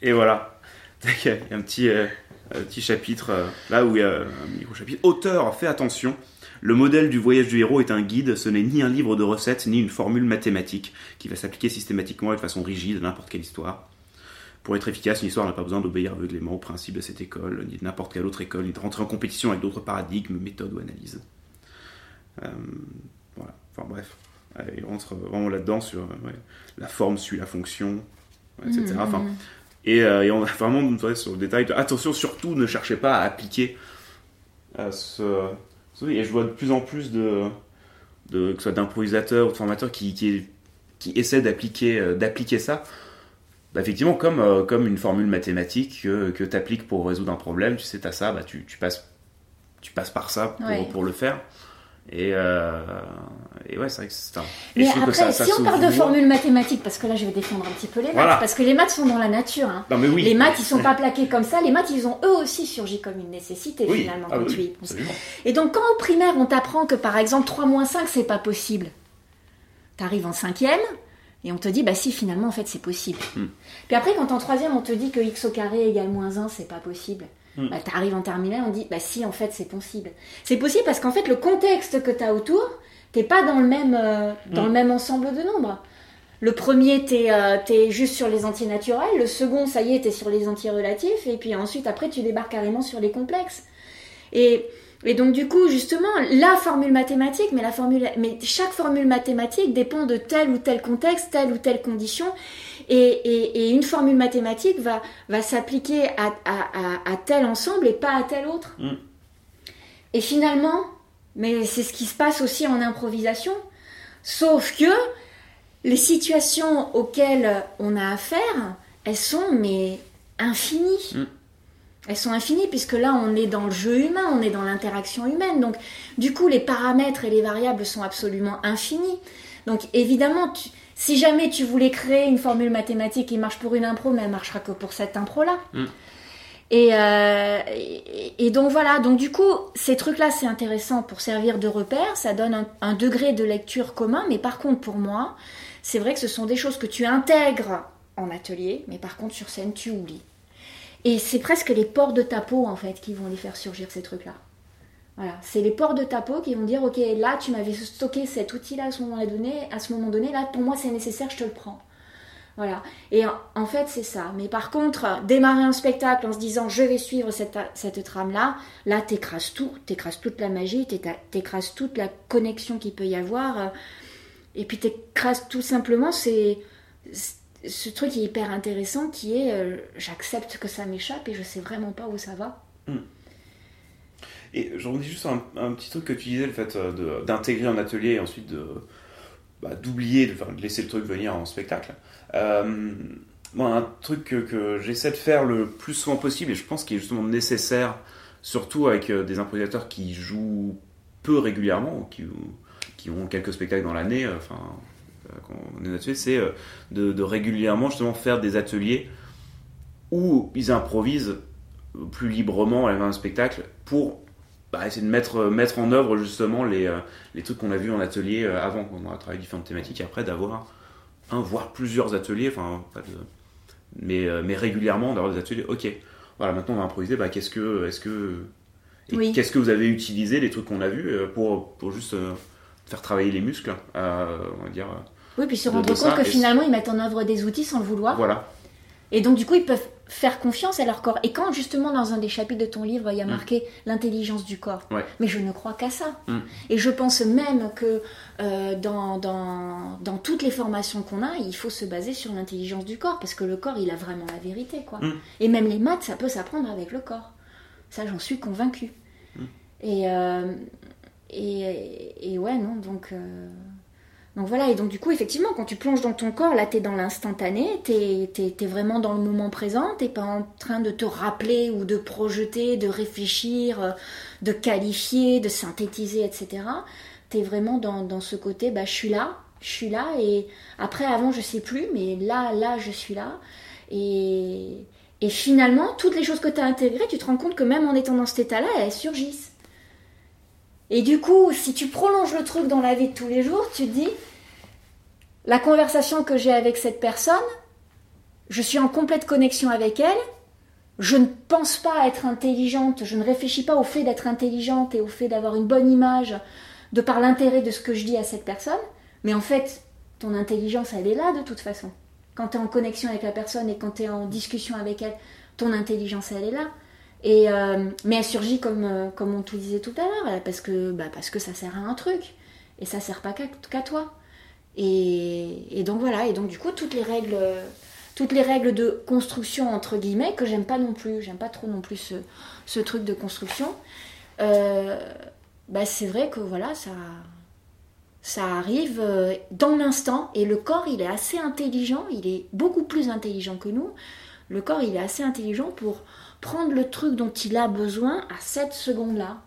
[SPEAKER 1] et voilà. Il y a un petit, euh, petit chapitre, euh, là où il y a un micro-chapitre. Auteur, fais attention. Le modèle du voyage du héros est un guide, ce n'est ni un livre de recettes, ni une formule mathématique qui va s'appliquer systématiquement et de façon rigide à n'importe quelle histoire. Pour être efficace, une histoire n'a pas besoin d'obéir aveuglément aux principes de cette école, ni de n'importe quelle autre école, ni de rentrer en compétition avec d'autres paradigmes, méthodes ou analyses. Euh, enfin bref, il rentre vraiment là-dedans sur la forme suit la fonction, etc. Mmh, enfin, et, et, on a vraiment sur le détail de attention, surtout ne cherchez pas à appliquer ce, et je vois de plus en plus de, de que ce soit d'improvisateurs ou de formateurs qui, qui, qui essaient d'appliquer euh, d'appliquer ça. Bah, effectivement, comme, euh, comme une formule mathématique que, que tu appliques pour résoudre un problème, tu sais, tu as ça, bah, tu, tu, passes, tu passes par ça pour, pour le faire. Et, euh, et ouais, c'est vrai que c'est un.
[SPEAKER 2] Mais après, si on parle de formules mathématiques, parce que là je vais défendre un petit peu les maths, parce que les maths sont dans la nature. Hein.
[SPEAKER 1] Non, mais oui.
[SPEAKER 2] Les maths ils sont pas plaqués comme ça, les maths ils ont eux aussi surgi comme une nécessité finalement
[SPEAKER 1] ah
[SPEAKER 2] quand tu y penses. Et donc quand au primaire on t'apprend que par exemple 3 moins 5 c'est pas possible, t'arrives en cinquième. Et on te dit, bah si, finalement, en fait, c'est possible. Hmm. Puis après, quand en troisième, on te dit que x au carré égale moins 1, c'est pas possible. Hmm. Bah, t'arrives en terminale, on dit, bah si, en fait, c'est possible. C'est possible parce qu'en fait, le contexte que t'as autour, t'es pas dans le même, euh, dans le hmm. même ensemble de nombres. Le premier, t'es euh, es juste sur les entiers naturels. Le second, ça y est, t'es sur les entiers relatifs. Et puis ensuite, après, tu débarques carrément sur les complexes. Et, et donc, du coup, justement, la formule mathématique, mais, la formule, mais chaque formule mathématique dépend de tel ou tel contexte, telle ou telle condition. Et, une formule mathématique va, va s'appliquer à, tel ensemble et pas à tel autre. Mm. Et finalement, mais c'est ce qui se passe aussi en improvisation, sauf que les situations auxquelles on a affaire, elles sont mais infinies. Mm. Elles sont infinies puisque là on est dans le jeu humain, on est dans l'interaction humaine. Donc du coup les paramètres et les variables sont absolument infinis. Donc évidemment tu, si jamais tu voulais créer une formule mathématique qui marche pour une impro, mais elle marchera que pour cette impro-là. Mm. Euh, et, donc voilà, donc du coup, ces trucs-là, c'est intéressant pour servir de repère, ça donne un, degré de lecture commun, mais par contre, pour moi, c'est vrai que ce sont des choses que tu intègres en atelier, mais par contre, sur scène, tu oublies. Et c'est presque les ports de ta peau, en fait, qui vont les faire surgir, ces trucs-là. Voilà, c'est les ports de ta peau qui vont dire ok là tu m'avais stocké cet outil-là à ce moment donné, à ce moment donné là pour moi c'est nécessaire, je te le prends. Voilà. Et en, fait c'est ça. Mais par contre démarrer un spectacle en se disant je vais suivre cette, cette trame-là, là, t'écrases tout, t'écrases toute la magie, t'écrases toute la connexion qu'il peut y avoir, et puis t'écrases tout simplement c'est ce truc qui est hyper intéressant qui est euh, j'accepte que ça m'échappe et je sais vraiment pas où ça va. Hmm.
[SPEAKER 1] Et je reviens juste un, petit truc que tu disais, le fait euh, d'intégrer un atelier et ensuite de bah, d'oublier, de, de, laisser le truc venir en spectacle. Euh, un truc que, j'essaie de faire le plus souvent possible, et je pense qu'il est justement nécessaire, surtout avec euh, des improvisateurs qui jouent peu régulièrement, ou qui, qui ont quelques spectacles dans l'année, enfin, est c'est de, régulièrement justement faire des ateliers où ils improvisent plus librement à un spectacle pour bah, essayer de mettre, mettre en œuvre justement les, euh, les trucs qu'on a vus en atelier euh, avant, quand on a travaillé différentes thématiques, et après d'avoir un, voire plusieurs ateliers, enfin, pas de, mais, euh, mais régulièrement d'avoir des ateliers. Ok, voilà, maintenant on va improviser, bah, qu'est-ce que, est-ce que, qu'est-ce que vous avez utilisé, les trucs qu'on a vus, pour, pour juste faire travailler les muscles, on va dire.
[SPEAKER 2] Oui, puis se rendre compte que finalement ils mettent en œuvre des outils sans le vouloir.
[SPEAKER 1] Voilà.
[SPEAKER 2] Et donc du coup ils peuvent faire confiance à leur corps. Et quand justement dans un des chapitres de ton livre, il y a mm. marqué l'intelligence du corps, mais je ne crois qu'à ça. Mm. Et je pense même que euh, dans, dans, dans, toutes les formations qu'on a, il faut se baser sur l'intelligence du corps, parce que le corps, il a vraiment la vérité. quoi. Mm. Et même les maths, ça peut s'apprendre avec le corps. Ça, j'en suis convaincue. Et, euh, et, et, ouais, non, donc... Euh, donc voilà, et donc du coup, effectivement, quand tu plonges dans ton corps, là, tu es dans l'instantané, tu es, vraiment dans le moment présent, tu pas en train de te rappeler ou de projeter, de réfléchir, euh, de qualifier, de synthétiser, etc. Tu es vraiment dans, ce côté, bah, je suis là, je suis là, et après, avant, je sais plus, mais là, là, je suis là. Et, et finalement, toutes les choses que tu as intégrées, tu te rends compte que même en étant dans cet état-là, elles surgissent. Et du coup, si tu prolonges le truc dans la vie de tous les jours, tu te dis, la conversation que j'ai avec cette personne, je suis en complète connexion avec elle, je ne pense pas être intelligente, je ne réfléchis pas au fait d'être intelligente et au fait d'avoir une bonne image de par l'intérêt de ce que je dis à cette personne, mais en fait, ton intelligence, elle est là de toute façon. Quand tu es en connexion avec la personne et quand tu es en discussion avec elle, ton intelligence, elle est là. Et, euh, mais elle surgit comme, euh, comme on te disait tout à l'heure, parce que, bah, parce que ça sert à un truc. et ça sert pas qu'à toi. Et, donc voilà, et donc du coup, toutes les règles, toutes les règles de construction, entre guillemets, que j'aime pas non plus, j'aime pas trop non plus ce, truc de construction, euh, bah c'est vrai que voilà, ça, arrive euh, dans l'instant, et le corps, il est assez intelligent, il est beaucoup plus intelligent que nous. Le corps, il est assez intelligent pour prendre le truc dont il a besoin à cette seconde-là.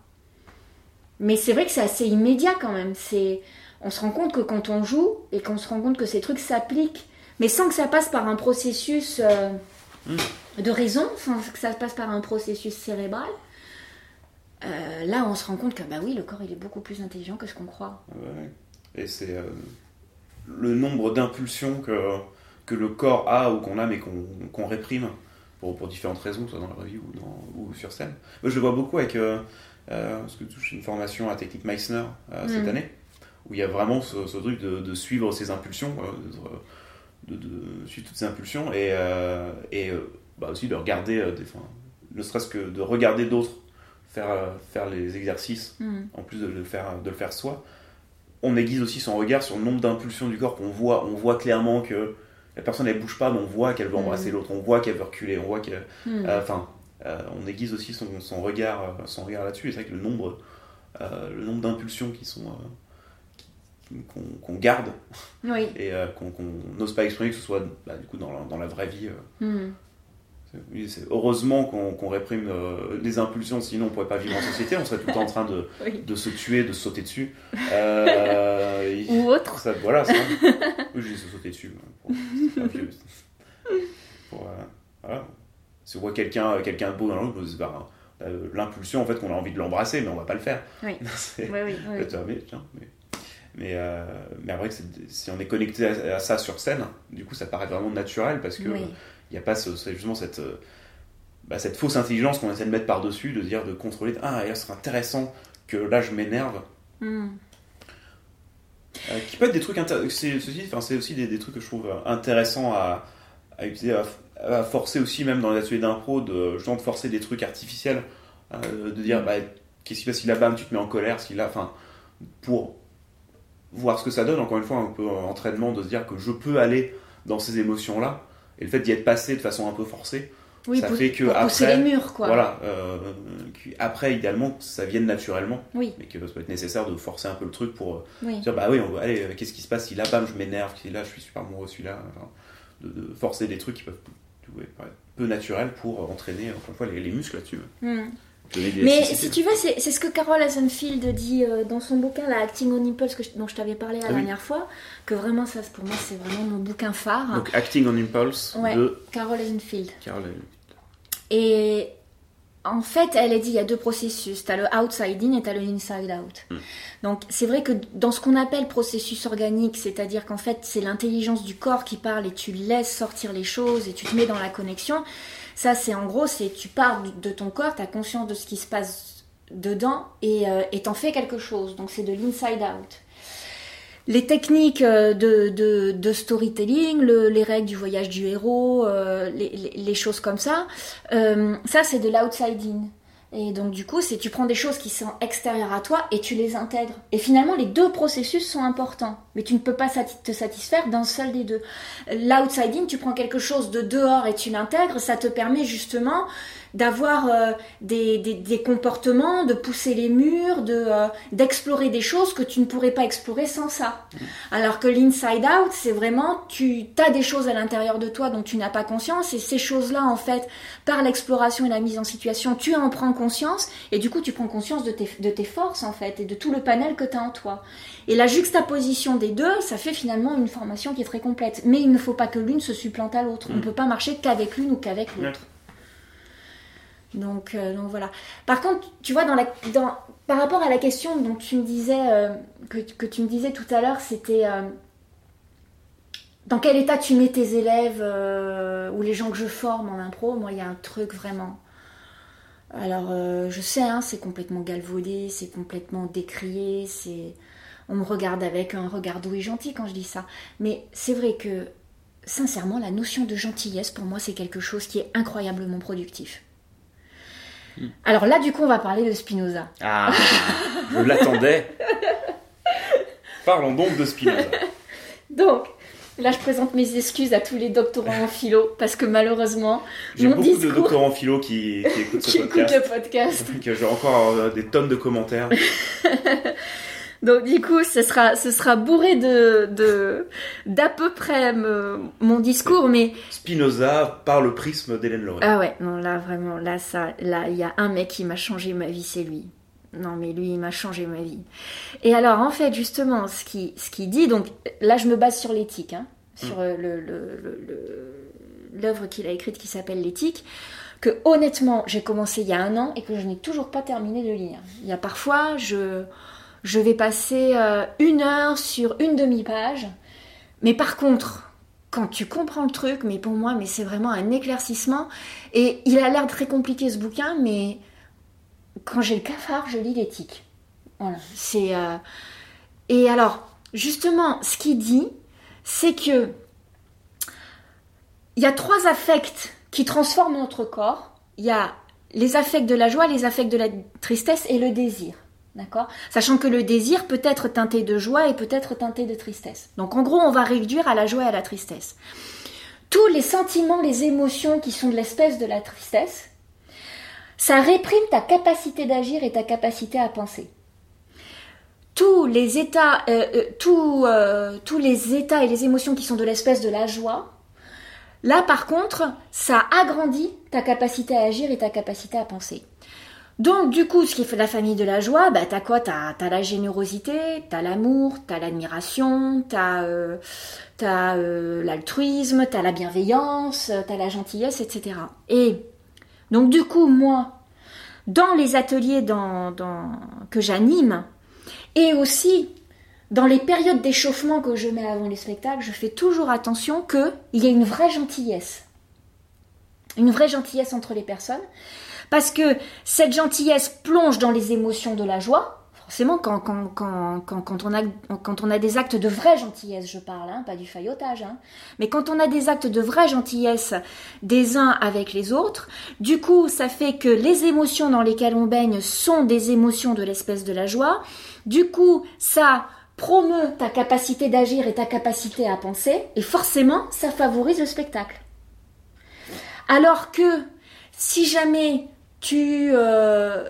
[SPEAKER 2] Mais c'est vrai que c'est assez immédiat quand même. C'est on se rend compte que quand on joue et qu'on se rend compte que ces trucs s'appliquent, mais sans que ça passe par un processus euh, hmm. de raison, sans que ça passe par un processus cérébral, euh, là on se rend compte que bah oui, le corps il est beaucoup plus intelligent que ce qu'on croit.
[SPEAKER 1] Et c'est euh, le nombre d'impulsions que, que le corps a ou qu'on a mais qu'on réprime pour, pour, différentes raisons, soit dans la vie ou, dans, ou sur scène. Moi je le vois beaucoup avec, parce que je une formation à technique Meissner cette hmm. année où il y a vraiment ce, truc de, suivre ses impulsions, de, suivre toutes ces impulsions, et, euh, et euh, bah aussi de regarder, euh, ne serait-ce que de regarder d'autres faire, faire les exercices, mm. en plus de le, faire, de le faire soi. On aiguise aussi son regard sur le nombre d'impulsions du corps qu'on voit. On voit clairement que la personne elle bouge pas, mais on voit qu'elle veut mm. embrasser l'autre, on voit qu'elle veut reculer, on voit qu'elle. Mm. Enfin, on aiguise aussi son, son regard, son regard là-dessus. Et c'est vrai que le nombre, le nombre d'impulsions qui sont qu'on garde et euh, qu'on n'ose pas exprimer, que ce soit bah, du coup dans, dans, la vraie vie. Euh. Hmm. Heureusement qu'on réprime euh, les impulsions, sinon on pourrait pas vivre en société, on serait tout le temps en train de, de se tuer, de se sauter dessus.
[SPEAKER 2] Ou autre.
[SPEAKER 1] Ça, voilà, ça. oui, j'ai se sauter dessus. Pour, pour, voilà. Si on voit quelqu'un de beau dans la rue, bah, l'impulsion en fait qu'on a envie de l'embrasser, mais on va pas le faire.
[SPEAKER 2] Oui, oui, oui.
[SPEAKER 1] mais, tiens, mais mais, euh, mais après, si on est connecté à, ça sur scène, du coup, ça paraît vraiment naturel parce que il n'y a pas justement cette, euh, bah, cette fausse intelligence qu'on essaie de mettre par-dessus, de dire, de contrôler. Ah, ce serait intéressant que là, je m'énerve. Hmm. Euh, qui peut être des trucs c'est c'est aussi des, des, trucs que je trouve intéressants à, à utiliser à, forcer aussi même dans les ateliers d'impro de genre de forcer des trucs artificiels de dire bah, qu'est-ce qui se passe si là-bas tu te mets en colère si là enfin pour voir ce que ça donne, encore une fois, un peu entraînement de se dire que je peux aller dans ces émotions-là. Et le fait d'y être passé de façon un peu forcée, ça fait que après,
[SPEAKER 2] les murs, quoi.
[SPEAKER 1] Voilà, euh, après, idéalement, ça vienne naturellement.
[SPEAKER 2] Oui.
[SPEAKER 1] Mais que ça peut être nécessaire de forcer un peu le truc pour euh, dire, bah oui, on va, allez, qu'est-ce qui se passe si là, bam, je m'énerve, si là, je suis super amoureux, celui-là. de, forcer des trucs qui peuvent être peu naturels pour entraîner, encore une fois, les, muscles là-dessus. Hmm.
[SPEAKER 2] Mais si tu veux, c'est ce que Carol Hasenfield dit euh, dans son bouquin, la Acting on Impulse, que dont je t'avais parlé la ah dernière fois, que vraiment, ça, pour moi, c'est vraiment mon bouquin phare.
[SPEAKER 1] Donc, Acting on Impulse de
[SPEAKER 2] Carol Hasenfield. Et en fait, elle a dit il y a deux processus. Tu as le outside in et tu as le inside out. Hmm. Donc, c'est vrai que dans ce qu'on appelle processus organique, c'est-à-dire qu'en fait, c'est l'intelligence du corps qui parle et tu laisses sortir les choses et tu te mets dans la connexion. Ça, c'est en gros, c'est tu pars de ton corps, tu as conscience de ce qui se passe dedans et euh, t'en fais quelque chose. Donc, c'est de l'inside out. Les techniques euh, de, storytelling, les règles du voyage du héros, euh, les, choses comme ça, ça, c'est de l'outside in. Et donc du coup, c'est tu prends des choses qui sont extérieures à toi et tu les intègres. Et finalement, les deux processus sont importants, mais tu ne peux pas te satisfaire d'un seul des deux. L'outside tu prends quelque chose de dehors et tu l'intègres, ça te permet justement d'avoir euh, des, des, comportements, de pousser les murs, de euh, d'explorer des choses que tu ne pourrais pas explorer sans ça. Alors que l'inside out, c'est vraiment tu as des choses à l'intérieur de toi dont tu n'as pas conscience et ces choses-là en fait par l'exploration et la mise en situation, tu en prends conscience et du coup tu prends conscience de tes, de tes forces en fait et de tout le panel que tu as en toi. Et la juxtaposition des deux, ça fait finalement une formation qui est très complète. Mais il ne faut pas que l'une se supplante à l'autre. On ne mm. peut pas marcher qu'avec l'une ou qu'avec l'autre. Donc, euh, donc voilà. Par contre, tu vois, dans la, dans, par rapport à la question dont tu me disais, euh, que, que, tu me disais tout à l'heure, c'était euh, dans quel état tu mets tes élèves ou les gens que je forme en impro. Moi, il y a un truc vraiment. Alors, je sais, hein, c'est complètement galvaudé, c'est complètement décrié, c'est. On me regarde avec un regard doux et gentil quand je dis ça. Mais c'est vrai que, sincèrement, la notion de gentillesse, pour moi, c'est quelque chose qui est incroyablement productif. Alors là, du coup, on va parler de Spinoza.
[SPEAKER 1] Ah, je l'attendais. Parlons donc de Spinoza.
[SPEAKER 2] donc, là, je présente mes excuses à tous les doctorants en philo, parce que malheureusement,
[SPEAKER 1] J'ai beaucoup de doctorants en philo qui, qui écoutent ce
[SPEAKER 2] qui
[SPEAKER 1] podcast.
[SPEAKER 2] écoutent le podcast.
[SPEAKER 1] Donc, J'ai encore euh, des tonnes de commentaires.
[SPEAKER 2] Donc du coup, ce sera, ce sera bourré de, de, d'à peu près me- mon discours, mais
[SPEAKER 1] Spinoza par le prisme d'Hélène Laurent.
[SPEAKER 2] ah ouais, non là vraiment, là ça, là il y a un mec qui m'a changé ma vie, c'est lui. Non mais lui, il m'a changé ma vie. Et alors en fait justement, ce qui, ce qui dit, donc là je me base sur l'éthique, hein, sur euh, le- le- l'œuvre qu'il a écrite qui s'appelle l'éthique. Que honnêtement, j'ai commencé il y a un an et que je n'ai toujours pas terminé de lire. Il y a parfois, je, je vais passer euh, une heure sur une demi-page. Mais par contre, quand tu comprends le truc, mais pour moi, mais c'est vraiment un éclaircissement. Et il a l'air très compliqué ce bouquin, mais quand j'ai le cafard, je lis l'éthique. Voilà. C'est. euh, Et alors, justement, ce qu'il dit, c'est que il y a trois affects qui transforment notre corps. Il y a les affects de la joie, les affects de la tristesse et le désir. D'accord? Sachant que le désir peut être teinté de joie et peut être teinté de tristesse. Donc en gros, on va réduire à la joie et à la tristesse. Tous les sentiments, les émotions qui sont de l'espèce de la tristesse, ça réprime ta capacité d'agir et ta capacité à penser. Tous les états, euh, euh, euh, tous les états et les émotions qui sont de l'espèce de la joie, là par contre, ça agrandit ta capacité à agir et ta capacité à penser. Donc, du coup, ce qui fait la famille de la joie, bah, t'as quoi? T'as as la générosité, t'as l'amour, t'as l'admiration, t'as euh, euh, l'altruisme, t'as la bienveillance, t'as la gentillesse, etc. Et donc, du coup, moi, dans les ateliers que j'anime, et aussi dans les périodes d'échauffement que je mets avant les spectacles, je fais toujours attention qu'il y ait une vraie gentillesse. Une vraie gentillesse entre les personnes. Parce que cette gentillesse plonge dans les émotions de la joie. Forcément, quand, on a des actes de vraie gentillesse, je parle, hein, pas du faillotage, hein, mais quand on a des actes de vraie gentillesse des uns avec les autres, du coup, ça fait que les émotions dans lesquelles on baigne sont des émotions de l'espèce de la joie. Du coup, ça promeut ta capacité d'agir et ta capacité à penser, et forcément, ça favorise le spectacle. Alors que si jamais tu, euh,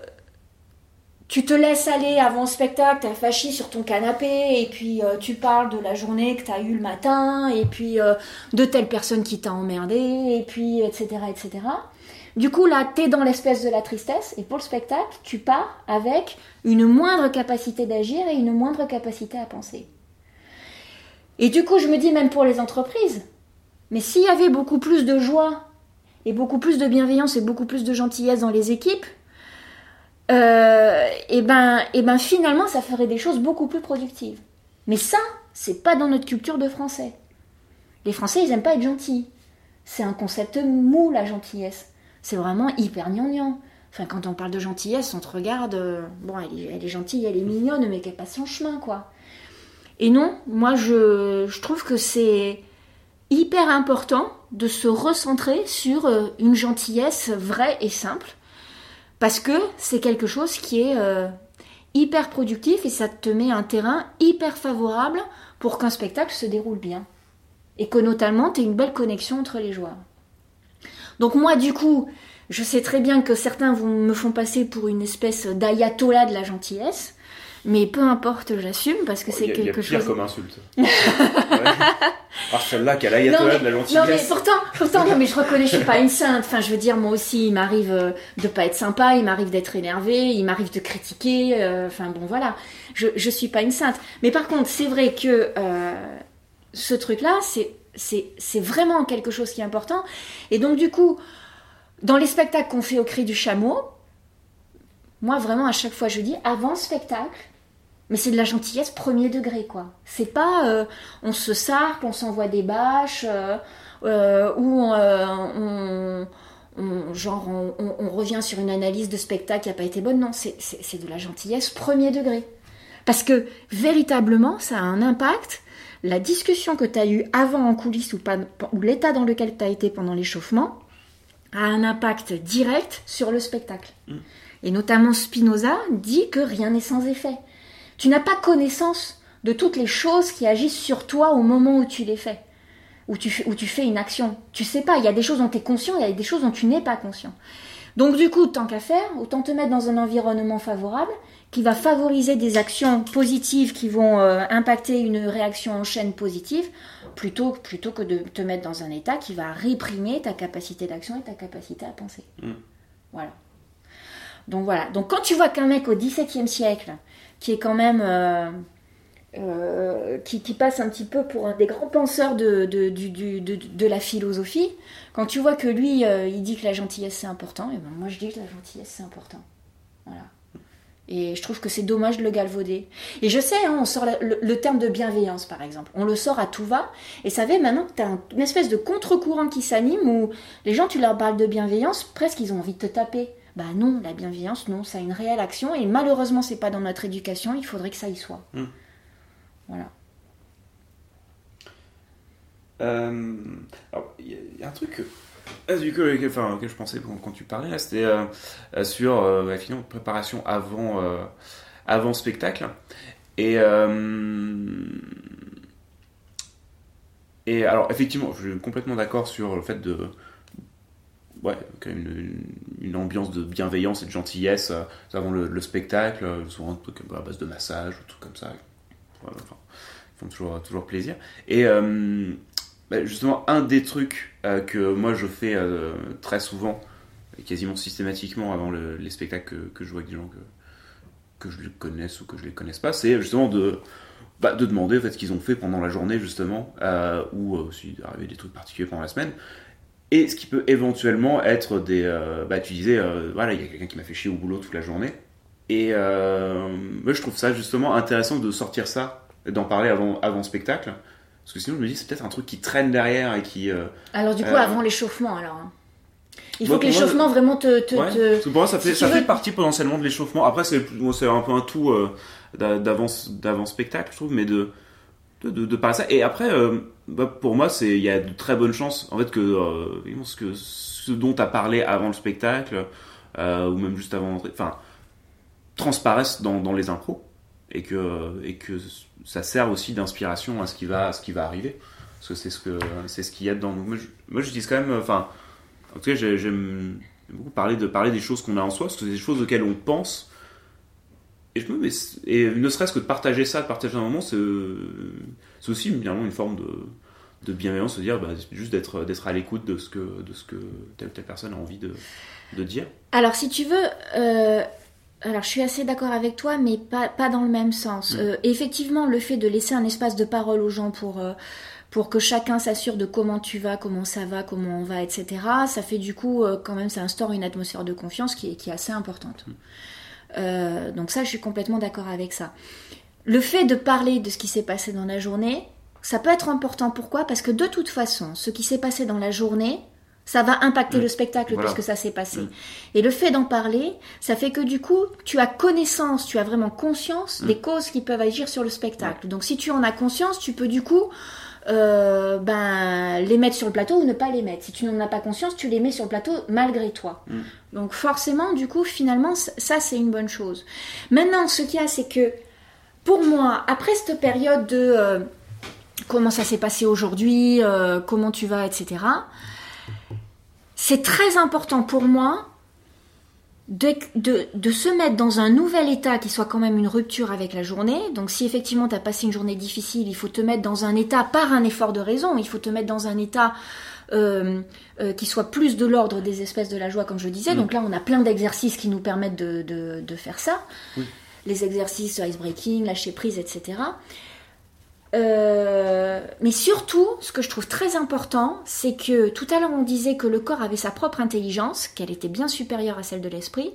[SPEAKER 2] tu te laisses aller avant le spectacle, t'as fachi sur ton canapé, et puis euh, tu parles de la journée que t'as eue le matin, et puis euh, de telle personne qui t'a emmerdé, et puis etc. etc. Du coup, là, t'es dans l'espèce de la tristesse, et pour le spectacle, tu pars avec une moindre capacité d'agir et une moindre capacité à penser. Et du coup, je me dis même pour les entreprises, mais s'il y avait beaucoup plus de joie et beaucoup plus de bienveillance et beaucoup plus de gentillesse dans les équipes, euh, et ben, et ben finalement, ça ferait des choses beaucoup plus productives. Mais ça, c'est pas dans notre culture de français. Les Français, ils aiment pas être gentils. C'est un concept mou, la gentillesse. C'est vraiment hyper gnangnan. Enfin, quand on parle de gentillesse, on te regarde, euh, bon, elle est, elle est gentille, elle est mignonne, mais qu'elle passe son chemin, quoi. Et non, moi, je, je trouve que c'est hyper important de se recentrer sur euh, une gentillesse vraie et simple, parce que c'est quelque chose qui est euh, hyper productif et ça te met un terrain hyper favorable pour qu'un spectacle se déroule bien. Et que notamment, tu aies une belle connexion entre les joueurs. Donc moi, du coup, je sais très bien que certains vont, me font passer pour une espèce d'ayatollah de la gentillesse, mais peu importe, j'assume parce que c'est
[SPEAKER 1] Il y a-
[SPEAKER 2] quelque
[SPEAKER 1] pire
[SPEAKER 2] chose.
[SPEAKER 1] comme insulte. Ouais. Ah, celle-là, quelle ayatollah de la
[SPEAKER 2] Non mais
[SPEAKER 1] gentillesse.
[SPEAKER 2] pourtant, pourtant non mais je reconnais, je suis pas une sainte. Enfin, je veux dire, moi aussi, il m'arrive euh, de pas être sympa, il m'arrive d'être énervé, il m'arrive de critiquer. euh, Enfin bon, voilà, je je suis pas une sainte. Mais par contre, c'est vrai que euh, ce truc-là, c'est vraiment quelque chose qui est important. Et donc du coup, dans les spectacles qu'on fait au cri du chameau, moi vraiment à chaque fois je dis avant le spectacle. Mais c'est de la gentillesse premier degré, quoi. C'est pas euh, on se sarque, on s'envoie des bâches, euh, euh, ou on, on- genre on, on- on revient sur une analyse de spectacle qui n'a pas été bonne. Non, c'est- de la gentillesse premier degré. Parce que véritablement, ça a un impact. La discussion que tu as eue avant en coulisses ou, pas- ou l'état dans lequel tu as été pendant l'échauffement a un impact direct sur le spectacle. Et notamment Spinoza dit que rien n'est sans effet. Tu n'as pas connaissance de toutes les choses qui agissent sur toi au moment où tu les fais, où tu, où tu fais une action. Tu sais pas, il y a des choses dont tu es conscient, il y a des choses dont tu n'es pas conscient. Donc du coup, tant qu'à faire, autant te mettre dans un environnement favorable qui va favoriser des actions positives qui vont euh, impacter une réaction en chaîne positive, plutôt, plutôt que de te mettre dans un état qui va réprimer ta capacité d'action et ta capacité à penser.
[SPEAKER 1] Mm.
[SPEAKER 2] Voilà. Donc voilà. Donc quand tu vois qu'un mec au XVIIe siècle, qui est quand même... euh, euh, qui, passe un petit peu pour un des grands penseurs de, de, de- la philosophie, quand tu vois que lui, euh, il dit que la gentillesse c'est important, et ben moi je dis que la gentillesse c'est important. Voilà. Et je trouve que c'est dommage de le galvauder. Et je sais, hein, on sort le terme de bienveillance par exemple. On le sort à tout va. Et ça fait maintenant que tu as une espèce de contre-courant qui s'anime où les gens, tu leur parles de bienveillance, presque ils ont envie de te taper. Bah non, la bienveillance, non, ça a une réelle action. Et malheureusement, c'est pas dans notre éducation. Il faudrait que ça y soit.
[SPEAKER 1] Mm.
[SPEAKER 2] Voilà.
[SPEAKER 1] Euh, alors, il y, a- il y a un truc que, ah, du coup, auquel- enfin, auquel je pensais quand, quand tu parlais là, c'était euh, euh, sur bah, finalement, préparation avant, avant spectacle. Et, et alors, effectivement, je suis complètement d'accord sur le fait de. Ouais, quand même une, ambiance de bienveillance et de gentillesse euh, avant le, le spectacle, euh, souvent à base de massage ou trucs comme ça. Ils font toujours, toujours plaisir. Et euh, bah, justement, un des trucs que moi je fais très souvent, quasiment systématiquement avant le- les spectacles que, que je vois avec des gens que, que je les connaisse ou que je les connaisse pas, c'est justement de, bah, de demander en fait, ce qu'ils ont fait pendant la journée justement, ou euh, s'il arrivé des trucs particuliers pendant la semaine. Et ce qui peut éventuellement être des. euh, bah, tu disais, euh, voilà, il y a quelqu'un qui m'a fait chier au boulot toute la journée. Et euh, moi, je trouve ça justement intéressant de sortir ça, d'en parler avant, avant spectacle. Parce que sinon, je me dis, c'est peut-être un truc qui traîne derrière et qui. euh,
[SPEAKER 2] Alors du coup,
[SPEAKER 1] Euh,
[SPEAKER 2] avant l'échauffement, alors. hein. Il faut que l'échauffement vraiment te... te-
[SPEAKER 1] ouais.
[SPEAKER 2] te-
[SPEAKER 1] Parce que pour moi, ça fait,
[SPEAKER 2] si
[SPEAKER 1] ça fait partie potentiellement de l'échauffement. Après, c'est un peu un tout euh, d'avant spectacle, je trouve, mais de de, de, de parler ça. Et après, euh, bah, pour moi, c'est il y a de très bonnes chances en fait que euh, ce dont tu as parlé avant le spectacle euh, ou même juste avant enfin, transparaissent dans, dans les impros et que et que ça sert aussi d'inspiration à ce qui va ce qui va arriver. Parce que c'est ce que c'est ce qu'il y a dedans. Donc, moi, j'utilise quand même, enfin, en tout cas, j'ai- j'aime beaucoup parler de parler des choses qu'on a en soi, parce que c'est des choses auxquelles on pense. Et et ne serait-ce que de partager ça, de partager un moment, c'est c'est aussi finalement une forme de, de bienveillance, de dire bah, juste d'être d'être à l'écoute de ce que de ce que telle ou telle personne a envie de, de dire.
[SPEAKER 2] Alors si tu veux... euh, Alors je suis assez d'accord avec toi, mais pas, pas dans le même sens.
[SPEAKER 1] Mm.
[SPEAKER 2] Euh, effectivement, le fait de laisser un espace de parole aux gens pour... euh, pour que chacun s'assure de comment tu vas, comment ça va, comment on va, etc. Ça fait du coup, quand même, ça instaure une atmosphère de confiance qui est, qui est assez importante. Euh, donc ça, je suis complètement d'accord avec ça. Le fait de parler de ce qui s'est passé dans la journée, ça peut être important. Pourquoi? Parce que de toute façon, ce qui s'est passé dans la journée, ça va impacter
[SPEAKER 1] Mm.
[SPEAKER 2] le spectacle
[SPEAKER 1] Voilà.
[SPEAKER 2] puisque ça s'est passé.
[SPEAKER 1] Mm.
[SPEAKER 2] Et le fait d'en parler, ça fait que du coup, tu as connaissance, tu as vraiment conscience
[SPEAKER 1] Mm.
[SPEAKER 2] des causes qui peuvent agir sur le spectacle. Donc si tu en as conscience, tu peux du coup euh, ben, les mettre sur le plateau ou ne pas les mettre. Si tu n'en as pas conscience, tu les mets sur le plateau malgré toi. Donc forcément, du coup, finalement, ça c'est une bonne chose. Maintenant, ce qu'il y a, c'est que pour moi, après cette période de euh, comment ça s'est passé aujourd'hui, euh, comment tu vas, etc., c'est très important pour moi de, de, de se mettre dans un nouvel état qui soit quand même une rupture avec la journée. Donc si effectivement tu as passé une journée difficile, il faut te mettre dans un état par un effort de raison, il faut te mettre dans un état euh, euh, qui soit plus de l'ordre des espèces de la joie, comme je disais.
[SPEAKER 1] Mm.
[SPEAKER 2] Donc là, on a plein d'exercices qui nous permettent de, de, de faire ça.
[SPEAKER 1] Oui.
[SPEAKER 2] Les exercices ice breaking, lâcher prise, etc. Euh, mais surtout, ce que je trouve très important, c'est que tout à l'heure on disait que le corps avait sa propre intelligence, qu'elle était bien supérieure à celle de l'esprit.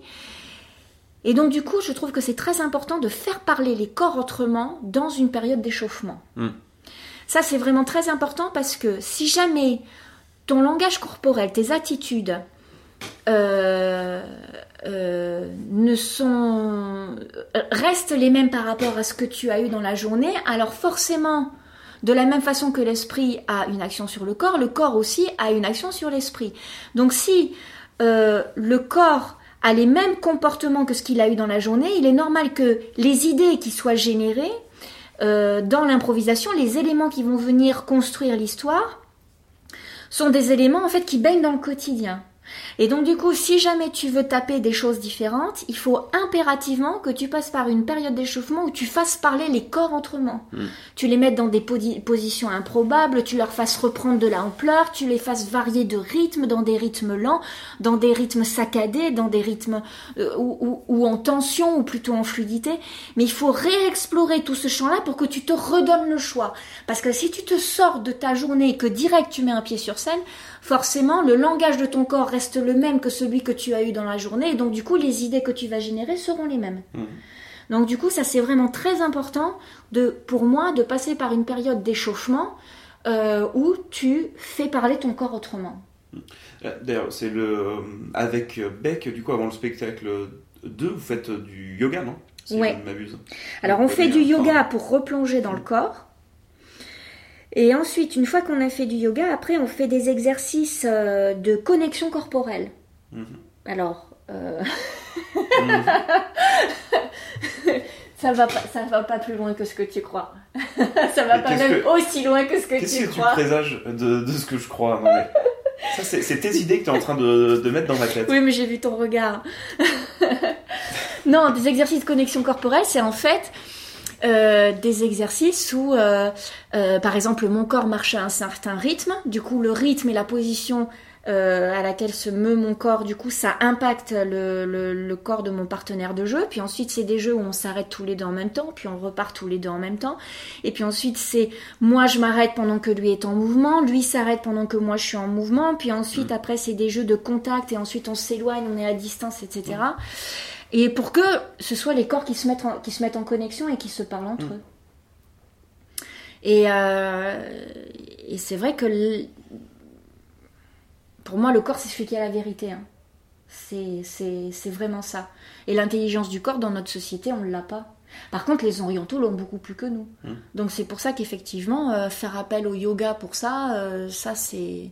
[SPEAKER 2] Et donc du coup, je trouve que c'est très important de faire parler les corps autrement dans une période d'échauffement.
[SPEAKER 1] Mm.
[SPEAKER 2] Ça, c'est vraiment très important parce que si jamais ton langage corporel, tes attitudes euh, euh, restent les mêmes par rapport à ce que tu as eu dans la journée, alors forcément, de la même façon que l'esprit a une action sur le corps, le corps aussi a une action sur l'esprit. Donc si euh, le corps a les mêmes comportements que ce qu'il a eu dans la journée, il est normal que les idées qui soient générées dans l'improvisation, les éléments qui vont venir construire l'histoire sont des éléments en fait qui baignent dans le quotidien. Et donc du coup, si jamais tu veux taper des choses différentes, il faut impérativement que tu passes par une période d'échauffement où tu fasses parler les corps autrement.
[SPEAKER 1] Mm.
[SPEAKER 2] Tu les mettes dans des positions improbables, tu leur fasses reprendre de l'ampleur, tu les fasses varier de rythme, dans des rythmes lents, dans des rythmes saccadés, dans des rythmes euh, ou, ou- ou en tension ou plutôt en fluidité. Mais il faut réexplorer tout ce champ-là pour que tu te redonnes le choix. Parce que si tu te sors de ta journée et que direct tu mets un pied sur scène, forcément le langage de ton corps reste le même que celui que tu as eu dans la journée et donc du coup les idées que tu vas générer seront les mêmes.
[SPEAKER 1] Mhm.
[SPEAKER 2] Donc du coup ça c'est vraiment très important de, pour moi de passer par une période d'échauffement euh, où tu fais parler ton corps autrement.
[SPEAKER 1] Euh, D'ailleurs, c'est le. Avec Beck, du coup, avant le spectacle 2, vous faites euh, du yoga, non? Si
[SPEAKER 2] Ouais.
[SPEAKER 1] je ne m'abuse.
[SPEAKER 2] Alors on fait
[SPEAKER 1] euh,
[SPEAKER 2] du yoga pour replonger dans le corps. Et ensuite, une fois qu'on a fait du yoga, après on fait des exercices euh, de connexion corporelle.
[SPEAKER 1] Mhm.
[SPEAKER 2] Alors, euh,
[SPEAKER 1] Mhm.
[SPEAKER 2] ça va pas, ça va pas plus loin que ce que tu crois. ça va
[SPEAKER 1] Mais
[SPEAKER 2] pas
[SPEAKER 1] qu'est-ce
[SPEAKER 2] même
[SPEAKER 1] que-
[SPEAKER 2] aussi loin que ce que
[SPEAKER 1] Qu'est-ce
[SPEAKER 2] tu
[SPEAKER 1] que tu
[SPEAKER 2] crois.
[SPEAKER 1] présages de, de ce que je crois? Non, mais Ça, c'est c'est tes idées que tu es en train de, de mettre dans ma tête.
[SPEAKER 2] Oui, mais j'ai vu ton regard. non, des exercices de connexion corporelle, c'est en fait euh, des exercices où, euh, euh, par exemple, mon corps marche à un certain rythme. Du coup, le rythme et la position euh, à laquelle se meut mon corps, du coup, ça impacte le, le- le corps de mon partenaire de jeu. Puis ensuite, c'est des jeux où on s'arrête tous les deux en même temps, puis on repart tous les deux en même temps. Et puis ensuite, c'est moi, je m'arrête pendant que lui est en mouvement, lui s'arrête pendant que moi, je suis en mouvement. Puis ensuite, après, c'est des jeux de contact, et ensuite, on s'éloigne, on est à distance, etc. Et pour que ce soit les corps qui se mettent en, qui se mettent en connexion et qui se parlent entre
[SPEAKER 1] Mm.
[SPEAKER 2] eux. Et, euh, et c'est vrai que pour moi, le corps, c'est celui qui a la vérité. hein. C'est, c'est, c'est vraiment ça. Et l'intelligence du corps, dans notre société, on ne l'a pas. Par contre, les orientaux l'ont beaucoup plus que nous.
[SPEAKER 1] Mm.
[SPEAKER 2] Donc c'est pour ça qu'effectivement, euh, faire appel au yoga pour ça, euh, ça c'est...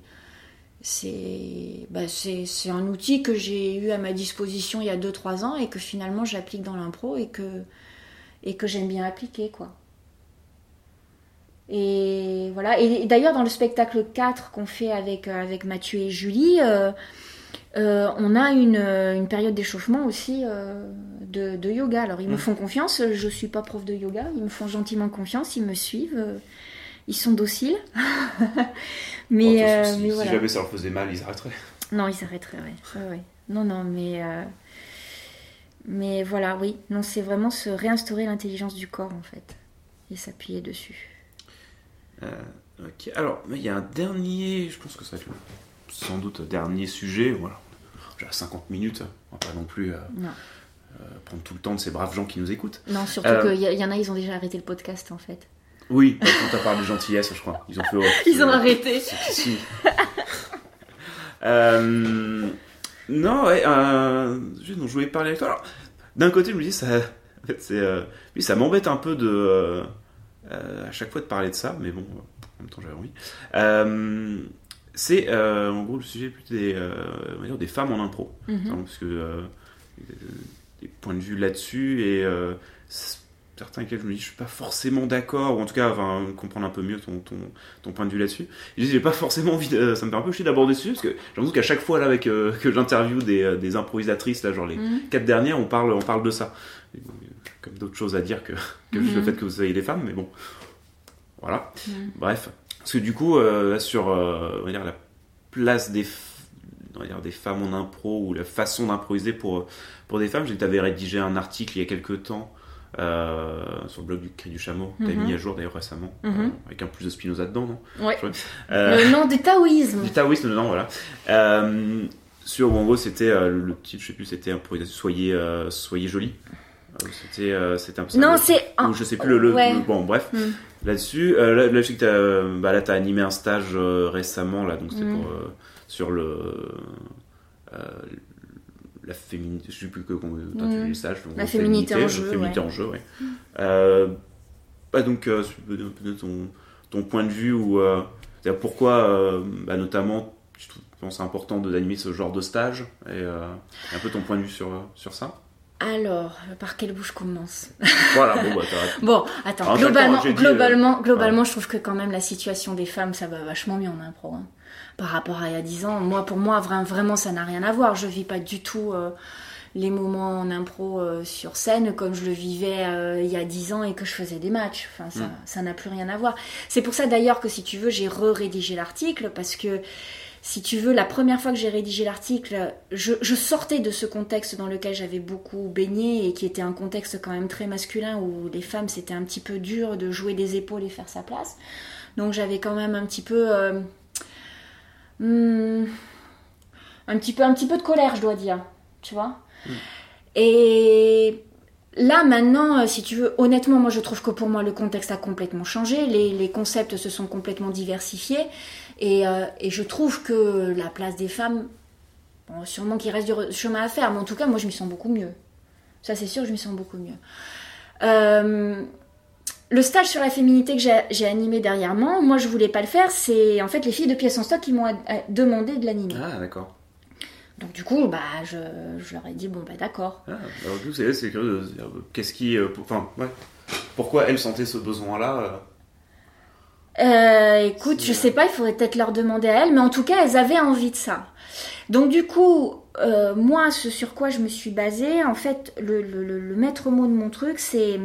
[SPEAKER 2] C'est, bah, un outil que j'ai eu à ma disposition il y a 2-3 ans et que finalement j'applique dans l'impro et que, et que j'aime bien appliquer quoi. Et voilà. Et d'ailleurs, dans le spectacle 4 qu'on fait avec, euh, avec Mathieu et Julie, euh, euh, on a une, une période d'échauffement aussi euh, de, de yoga. Alors, ils me
[SPEAKER 1] Mm.
[SPEAKER 2] font confiance. Je suis pas prof de yoga. Ils me font gentiment confiance. Ils me suivent. Ils sont dociles. mais,
[SPEAKER 1] Bon, de toute
[SPEAKER 2] euh,
[SPEAKER 1] si,
[SPEAKER 2] mais
[SPEAKER 1] si
[SPEAKER 2] voilà.
[SPEAKER 1] jamais ça leur faisait mal, ils arrêteraient.
[SPEAKER 2] Non, ils s'arrêteraient, ouais. Ouais, ouais. Non, non, mais. euh, Mais voilà, oui. Non, c'est vraiment se réinstaurer l'intelligence du corps, en fait. Et s'appuyer dessus.
[SPEAKER 1] Euh, ok. Alors, il y a un dernier, je pense que ça va être le- sans doute le dernier sujet. Voilà. J'ai 50 minutes, on va pas non plus euh,
[SPEAKER 2] Non.
[SPEAKER 1] euh, prendre tout le temps de ces braves gens qui nous écoutent.
[SPEAKER 2] Non, surtout
[SPEAKER 1] Euh,
[SPEAKER 2] qu'il y en a, ils ont déjà arrêté le podcast, en fait.
[SPEAKER 1] Oui, bah, quand t'as parlé de gentillesse, je crois. Ils ont fait.
[SPEAKER 2] Ils ont arrêté.
[SPEAKER 1] Euh, non, ouais, euh, dont je voulais parler avec toi. Alors, d'un côté, je me dis, ça, en fait, c'est, euh, oui, ça m'embête un peu de, euh, à chaque fois de parler de ça, mais bon, en même temps, j'avais envie. C'est, en gros, le sujet plutôt des, on va dire des femmes en impro.
[SPEAKER 2] Mhm.
[SPEAKER 1] Hein, parce que des points de vue là-dessus et certains avec lesquels je me dis je suis pas forcément d'accord ou en tout cas enfin, comprendre un peu mieux ton, ton, ton point de vue là-dessus je dis j'ai pas forcément envie de- ça me fait un peu chier d'aborder dessus parce que j'ai l'impression qu'à chaque fois là avec euh, que j'interview des, euh, des improvisatrices là genre les
[SPEAKER 2] Mhm.
[SPEAKER 1] quatre dernières on parle on parle de ça Et, euh, comme d'autres choses à dire que, le
[SPEAKER 2] Mhm.
[SPEAKER 1] fait que vous soyez des femmes mais bon voilà
[SPEAKER 2] Mhm.
[SPEAKER 1] bref parce que du coup euh, sur euh, on va dire la place des on va dire des femmes en impro ou la façon d'improviser pour pour des femmes j'ai tu avais rédigé un article il y a quelques temps euh, sur le blog du Cri du Chameau, t'as
[SPEAKER 2] Mhm.
[SPEAKER 1] mis à jour d'ailleurs récemment,
[SPEAKER 2] Mhm.
[SPEAKER 1] euh, avec un plus de Spinoza dedans, non?
[SPEAKER 2] Ouais.
[SPEAKER 1] Euh,
[SPEAKER 2] Le nom du taoïsme.
[SPEAKER 1] du taoïsme dedans, voilà. Euh, sur, en gros, c'était euh, le titre, je sais plus, c'était improvisation, soyez, euh, soyez jolie. Euh, C'était, euh, c'était un peu
[SPEAKER 2] Non, c'est.
[SPEAKER 1] ou je sais plus le, le-
[SPEAKER 2] Ouais.
[SPEAKER 1] le- bon bref
[SPEAKER 2] Mm.
[SPEAKER 1] là-dessus euh, là, là, je sais que t'as, euh, bah, là t'as animé un stage euh, récemment là donc c'était
[SPEAKER 2] Mm.
[SPEAKER 1] pour euh, sur le euh, la féminité je sais plus que tu
[SPEAKER 2] Mm.
[SPEAKER 1] le stage donc,
[SPEAKER 2] La féminité en jeu,
[SPEAKER 1] féminité
[SPEAKER 2] ouais.
[SPEAKER 1] en jeu ouais Euh, bah, donc euh, ton, ton point de vue ou euh, pourquoi euh, bah, notamment tu trouves- penses important de- d'animer ce genre de stage et un peu ton point de vue sur, sur ça
[SPEAKER 2] Alors, par quelle bouche commence
[SPEAKER 1] Voilà, bon, bah.
[SPEAKER 2] Bon, attends,
[SPEAKER 1] Alors,
[SPEAKER 2] globalement,
[SPEAKER 1] dit,
[SPEAKER 2] globalement, globalement je trouve que quand même la situation des femmes, ça va vachement mieux en impro. hein. Par rapport à il y a 10 ans, moi, pour moi, vra- vraiment, ça n'a rien à voir. Je vis pas du tout euh, les moments en impro euh, sur scène comme je le vivais euh, il y a 10 ans et que je faisais des matchs. Enfin, ça
[SPEAKER 1] Mm.
[SPEAKER 2] ça n'a plus rien à voir. C'est pour ça d'ailleurs que si tu veux, j'ai re-rédigé l'article parce que si tu veux, la première fois que j'ai rédigé l'article, je, je sortais de ce contexte dans lequel j'avais beaucoup baigné et qui était un contexte quand même très masculin où les femmes c'était un petit peu dur de jouer des épaules et faire sa place. Donc j'avais quand même un petit peu, euh, hmm, un petit peu, un petit peu de colère, je dois dire, tu vois. Et là maintenant, euh, si tu veux, honnêtement, moi je trouve que pour moi le contexte a complètement changé, les, les concepts se sont complètement diversifiés. Et, euh, et je trouve que la place des femmes, bon, sûrement qu'il reste du chemin à faire, mais en tout cas, moi, je m'y sens beaucoup mieux. Ça, c'est sûr, je m'y sens beaucoup mieux. Euh, le stage sur la féminité que j'ai- animé dernièrement, moi, je voulais pas le faire. C'est en fait les filles de pièces en stock qui m'ont a- demandé de l'animer.
[SPEAKER 1] Ah, d'accord.
[SPEAKER 2] Donc, du coup, bah, je, je leur ai dit, bon, bah, d'accord.
[SPEAKER 1] Ah, alors du coup, c'est curieux de se dire, euh, qu'est-ce qui. euh, pour- Enfin, ouais. Pourquoi elle sentait ce besoin-là euh,
[SPEAKER 2] Euh, écoute, je sais pas, il faudrait peut-être leur demander à elles, mais en tout cas, elles avaient envie de ça. Donc du coup, euh, moi, ce sur quoi je me suis basée, en fait, le, le- le- le maître mot de mon truc, c'est...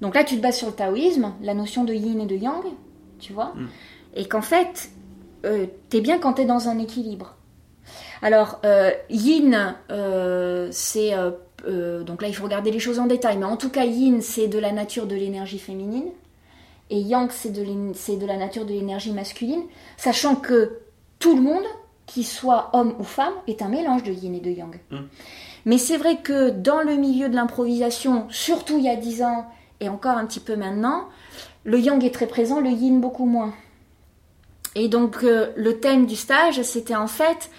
[SPEAKER 2] Donc là, tu te bases sur le taoïsme, la notion de yin et de yang, tu vois,
[SPEAKER 1] Mm.
[SPEAKER 2] et qu'en fait, euh, t'es bien quand t'es dans un équilibre. Alors, euh, yin, euh, c'est... donc là, il faut regarder les choses en détail, mais en tout cas, yin, c'est de la nature de l'énergie féminine et yang c'est de, de la nature de l'énergie masculine, sachant que tout le monde, qu'il soit homme ou femme, est un mélange de yin et de yang.
[SPEAKER 1] Mm.
[SPEAKER 2] Mais c'est vrai que dans le milieu de l'improvisation, surtout il y a 10 ans et encore un petit peu maintenant, le yang est très présent, le yin beaucoup moins. Et donc euh, le thème du stage, c'était en fait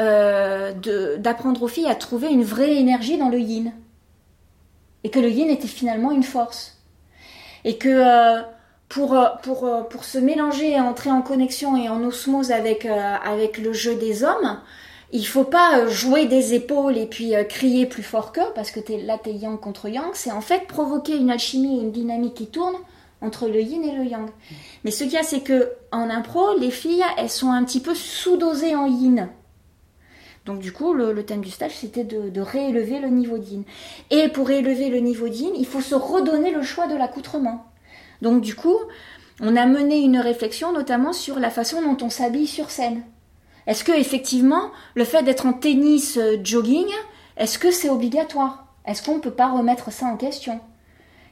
[SPEAKER 2] euh, d'apprendre aux filles à trouver une vraie énergie dans le yin. Et que le yin était finalement une force et que euh, pour, se mélanger et entrer en connexion et en osmose avec le jeu des hommes, il faut pas euh, jouer des épaules et puis euh, crier plus fort qu'eux, parce que t'es, là t'es yang contre yang, c'est en fait provoquer une alchimie et une dynamique qui tourne entre le yin et le yang. Mais ce qu'il y a, c'est que en impro, les filles, elles sont un petit peu sous-dosées en yin. Donc du coup, le, thème du stage, c'était de, réélever le niveau d'yin. Et pour réélever le niveau d'yin, il faut se redonner le choix de l'accoutrement. Donc du coup, on a mené une réflexion notamment sur la façon dont on s'habille sur scène. Est-ce que effectivement, le fait d'être en tennis euh, jogging, est-ce que c'est obligatoire? Est-ce qu'on ne peut pas remettre ça en question?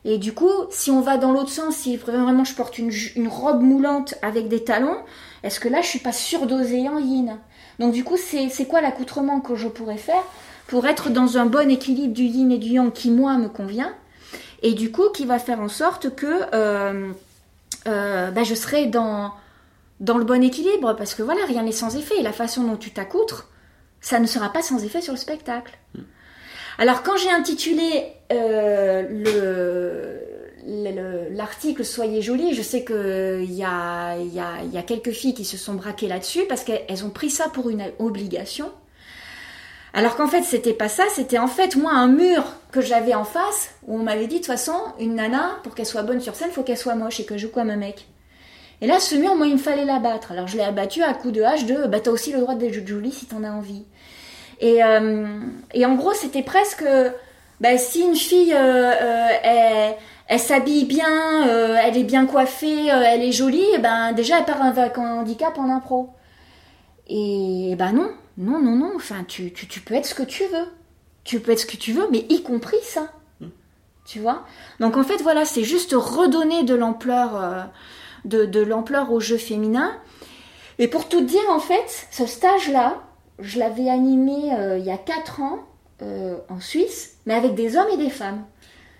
[SPEAKER 2] Et du coup, si on va dans l'autre sens, si vraiment je porte une, robe moulante avec des talons, est-ce que là je suis pas surdosée en yin Donc du coup, c'est c'est quoi l'accoutrement que je pourrais faire pour être dans un bon équilibre du yin et du yang qui moi me convient et du coup qui va faire en sorte que euh, euh, bah, je serai dans, dans le bon équilibre parce que voilà, rien n'est sans effet et la façon dont tu t'accoutres, ça ne sera pas sans effet sur le spectacle. Alors quand j'ai intitulé euh, le le- le- l'article Soyez jolie, je sais qu'il y a, y, a, y a quelques filles qui se sont braquées là-dessus parce qu'elles ont pris ça pour une obligation. Alors qu'en fait, c'était pas ça, c'était en fait moi un mur que j'avais en face où on m'avait dit de toute façon, une nana, pour qu'elle soit bonne sur scène, faut qu'elle soit moche et que je joue comme un mec. Et là, ce mur, moi, il me fallait l'abattre. Alors je l'ai abattu à coup de hache de bah t'as aussi le droit d'être jolie si t'en as envie. Et, euh, et en gros, c'était presque bah, si une fille euh, euh, elle, elle s'habille bien, elle est bien coiffée, elle est jolie, et ben déjà elle part avec un handicap en impro. Et ben non, non, non, non. Enfin, tu, tu, tu peux être ce que tu veux. Tu peux être ce que tu veux, mais y compris ça. Tu vois? Donc en fait, voilà, c'est juste redonner de l'ampleur, euh, de, l'ampleur au jeu féminin. Et pour tout dire, en fait, ce stage-là, je l'avais animé euh, il y a 4 ans euh, en Suisse, mais avec des hommes et des femmes.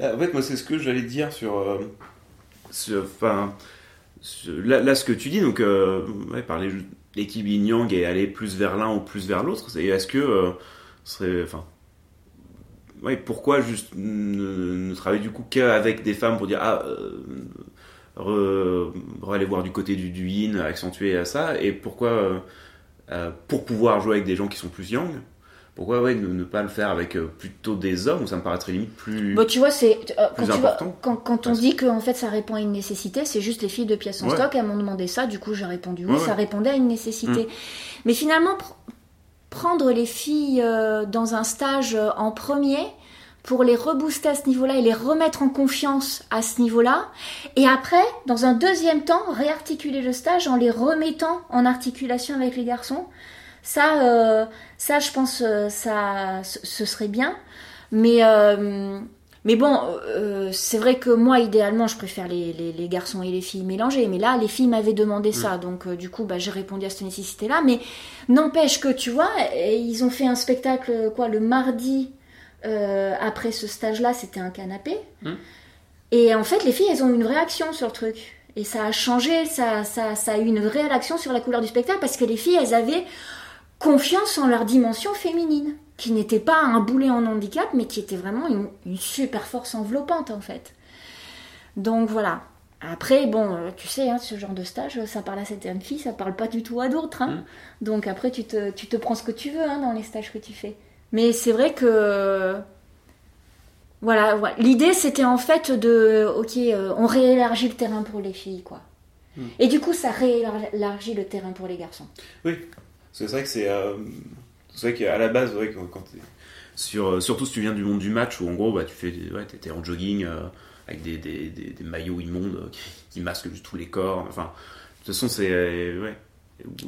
[SPEAKER 1] Ah, En fait, moi, c'est ce que j'allais dire sur. euh, Enfin. là, là, ce que tu dis, donc, ouais, parler l'équipe yin yang et aller plus vers l'un ou plus vers l'autre, c'est est-ce que. serait. Enfin. Ouais, pourquoi juste ne, travailler du coup qu'avec des femmes pour dire ah re- re- aller voir du côté du, du yin accentuer à ça et pourquoi euh, euh, pour pouvoir jouer avec des gens qui sont plus yang pourquoi ouais, ne, pas le faire avec plutôt des hommes, où ça me paraîtrait limite plus.
[SPEAKER 2] Bah, tu vois, c'est. quand, tu quand, quand, on dit que en fait, ça répond à une nécessité, c'est juste les filles de pièces en stock, elles m'ont demandé ça, du coup, j'ai répondu oui, ça répondait à une nécessité. Mm. Mais finalement, prendre les filles dans un stage en premier, pour les rebooster à ce niveau-là et les remettre en confiance à ce niveau-là. Et après, dans un deuxième temps, réarticuler le stage en les remettant en articulation avec les garçons. Ça, euh, ça je pense, euh, ça, ce serait bien. Mais, euh, mais bon, c'est vrai que moi, idéalement, je préfère les, les, garçons et les filles mélangés. Mais là, les filles m'avaient demandé ça. Mm. Donc, du coup, bah, j'ai répondu à cette nécessité-là. Mais n'empêche que, tu vois, ils ont fait un spectacle, quoi, le mardi euh, après ce stage-là, c'était un canapé. Hmm. Et en fait, les filles, elles ont eu une réaction sur le truc. Et ça a changé, ça, ça, ça, a eu une réelle action sur la couleur du spectacle parce que les filles, elles avaient confiance en leur dimension féminine, qui n'était pas un boulet en handicap, mais qui était vraiment une, super force enveloppante en fait. Donc voilà. Après, bon, euh, tu sais, hein, ce genre de stage, ça parle à certaines filles, ça parle pas du tout à d'autres. Hein. Hmm. Donc après, tu te, tu te prends ce que tu veux hein, dans les stages que tu fais. Mais c'est vrai que. Voilà, l'idée c'était en fait de. Ok, euh, on réélargit le terrain pour les filles, quoi. Hmm. Et du coup, ça réélargit le terrain pour les garçons.
[SPEAKER 1] Oui, c'est vrai que c'est. Euh, c'est vrai qu'à la base, ouais, quand, sur, euh, surtout si tu viens du monde du match où en gros bah, tu fais ouais, es en jogging avec des, des, des, maillots immondes qui, qui, masquent tous les corps. Enfin, de toute façon, c'est. Ouais,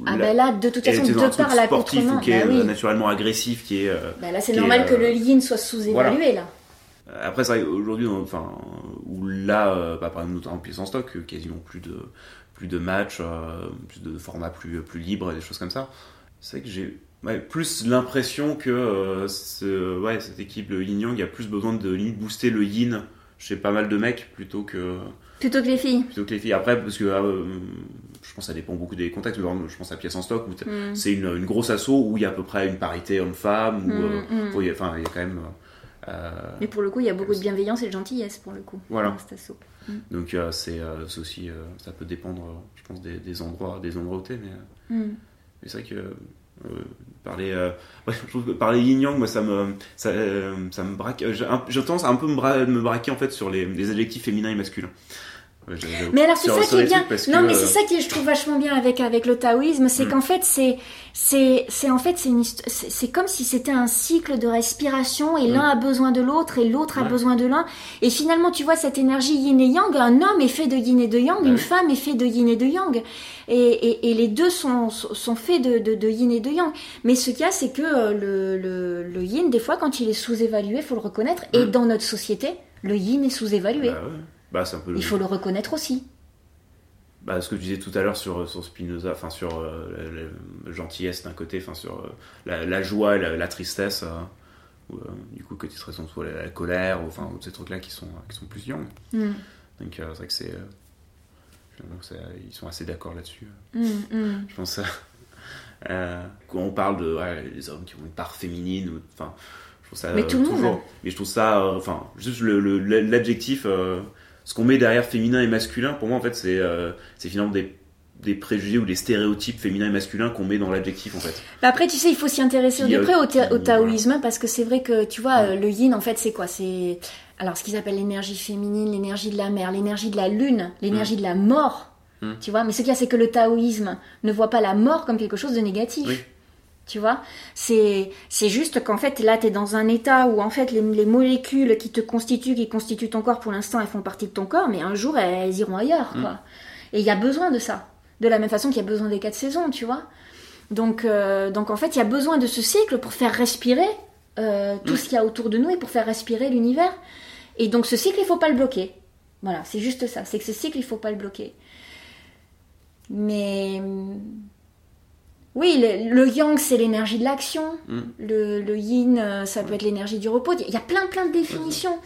[SPEAKER 2] ah ben là, de toute façon, de par l'accoutrement,
[SPEAKER 1] qui est bah euh, naturellement agressif, qui est. Euh,
[SPEAKER 2] bah là, c'est normal que le euh, yin soit sous-évalué là.
[SPEAKER 1] Après, c'est vrai aujourd'hui, enfin, où là, bah, par exemple, en puissance stock, quasiment plus de plus de matchs, plus de formats plus plus libres, des choses comme ça. C'est vrai que j'ai plus l'impression que ce, ouais, cette équipe, le Yin Yang, a plus besoin de limite booster le Yin chez pas mal de mecs plutôt que
[SPEAKER 2] Plutôt que les filles.
[SPEAKER 1] Plutôt que les filles. Après, parce que euh, je pense que ça dépend beaucoup des contextes. Je pense à Pièce en stock, où mm. c'est une, une, grosse asso où il y a à peu près une parité homme-femme. Mm, euh, mm. il y a quand même.
[SPEAKER 2] Euh, Mais pour le coup, il y a beaucoup de bienveillance et de gentillesse pour le coup.
[SPEAKER 1] Voilà. Donc c'est aussi, ça peut dépendre, je pense, des, des endroits, des endroits où t'es. Mais, mais c'est vrai que parler ouais, je trouve que parler yin yang moi ça me ça, ça me braque je, tendance à un peu me, me braquer en fait sur les, les adjectifs féminins et masculins
[SPEAKER 2] mais alors c'est ça qui est bien. Non, mais c'est ça qui je trouve vachement bien avec avec le taoïsme, c'est mm. qu'en fait c'est c'est c'est en fait c'est une c'est comme si c'était un cycle de respiration et l'un mm. a besoin de l'autre et l'autre a besoin de l'un et finalement tu vois cette énergie yin et yang, un homme est fait de yin et de yang, une femme est fait de yin et de yang et, et, et les deux sont sont faits de, de, de yin et de yang. Mais ce qu'il y a c'est que euh, le, le, le yin des fois quand il est sous-évalué, faut le reconnaître et mm. dans notre société, le yin est sous-évalué. Bah bah, Il faut le reconnaître aussi.
[SPEAKER 1] Bah, ce que je disais tout à l'heure sur, sur Spinoza, enfin sur euh, la, gentillesse d'un côté, enfin sur euh, la, joie et la, tristesse, euh, ou, du coup que tu serais soit la, colère, ou enfin ces trucs-là qui sont, qui sont plus young. Mm. Donc c'est vrai que c'est, ils sont assez d'accord là-dessus. Mm, mm. Je pense quand on parle de les hommes qui ont une part féminine, enfin je trouve ça
[SPEAKER 2] mais tout toujours, monde.
[SPEAKER 1] mais je trouve ça, enfin juste l'adjectif. Le, ce qu'on met derrière féminin et masculin, pour moi, en fait, c'est euh, finalement des, des, préjugés ou des stéréotypes féminins et masculins qu'on met dans l'adjectif, en fait.
[SPEAKER 2] Bah, après, tu sais, il faut s'y intéresser de près au, taoïsme, parce que c'est vrai que, tu vois, le yin, en fait, c'est quoi? C'est alors ce qu'ils appellent l'énergie féminine, l'énergie de la mer, l'énergie de la lune, l'énergie de la mort. Hmm. Tu vois, mais ce qu'il y a, c'est que le taoïsme ne voit pas la mort comme quelque chose de négatif. Oui. Tu vois C'est juste qu'en fait, là, tu es dans un état où, en fait, les, molécules qui te constituent, qui constituent ton corps, pour l'instant, elles font partie de ton corps, mais un jour, elles, iront ailleurs, quoi. Mm. Et il y a besoin de ça. De la même façon qu'il y a besoin des quatre saisons, tu vois donc, euh, donc, en fait, il y a besoin de ce cycle pour faire respirer euh, tout ce qu'il y a autour de nous et pour faire respirer l'univers. Et donc, ce cycle, il faut pas le bloquer. Voilà, c'est juste ça. C'est que ce cycle, il faut pas le bloquer. Mais oui, le, yang, c'est l'énergie de l'action. Mm. Le, yin, euh, ça peut être l'énergie du repos. Il y a plein, plein de définitions.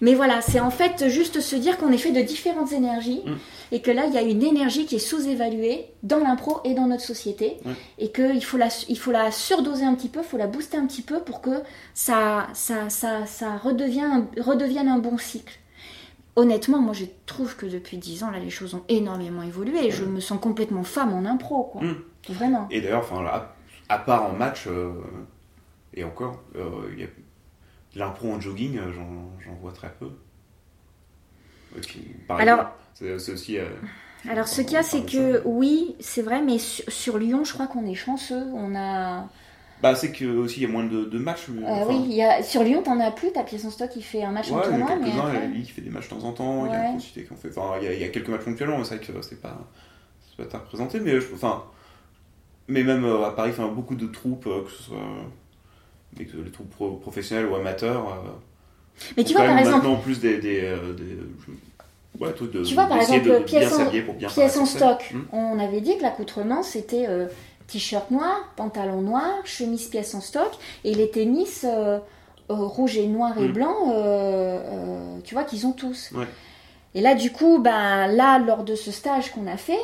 [SPEAKER 2] Mais voilà, c'est en fait juste se dire qu'on est fait de différentes énergies mm. et que là, il y a une énergie qui est sous-évaluée dans l'impro et dans notre société et qu'il faut, la, il faut la surdoser un petit peu, il faut la booster un petit peu pour que ça, ça, ça, ça redevienne, redevienne un bon cycle honnêtement, moi je trouve que depuis 10 ans, là, les choses ont énormément évolué et je me sens complètement femme en impro, quoi. Mm. Vraiment.
[SPEAKER 1] Et d'ailleurs, enfin, à, part en match, euh, Et encore, il y a l'impro en jogging, j'en vois très peu.
[SPEAKER 2] Alors,
[SPEAKER 1] c'est aussi.
[SPEAKER 2] alors, ce qu'il y a, c'est que oui, c'est vrai, mais sur, Lyon, je crois qu'on est chanceux. On a.
[SPEAKER 1] Bah, c'est que aussi il y a moins de, de matchs.
[SPEAKER 2] Euh, oui, il y a... sur Lyon, t'en as plus. Ta pièce en stock, il fait un match
[SPEAKER 1] en
[SPEAKER 2] tournoi.
[SPEAKER 1] Il y a après... fait des matchs de temps en temps. Il y a qui fait. Enfin, il y, a, il y a quelques matchs ponctuellement, mais c'est vrai que c'est pas, c'est pas représenté. Mais enfin, mais même euh, à Paris, enfin, beaucoup de troupes, euh, que ce soit les troupes professionnelles ou amateurs.
[SPEAKER 2] mais tu vois, par exemple.
[SPEAKER 1] Maintenant, en plus des, des, Ouais, de,
[SPEAKER 2] tu vois, par exemple, pièces en, pièce en stock. Hmm. On avait dit que l'accoutrement, c'était t-shirt noir, pantalon noir, chemise pièce en stock, et les tennis euh, euh, rouge et noir et mm. blanc, euh, tu vois qu'ils ont tous. Et là, du coup, ben, là, lors de ce stage qu'on a fait,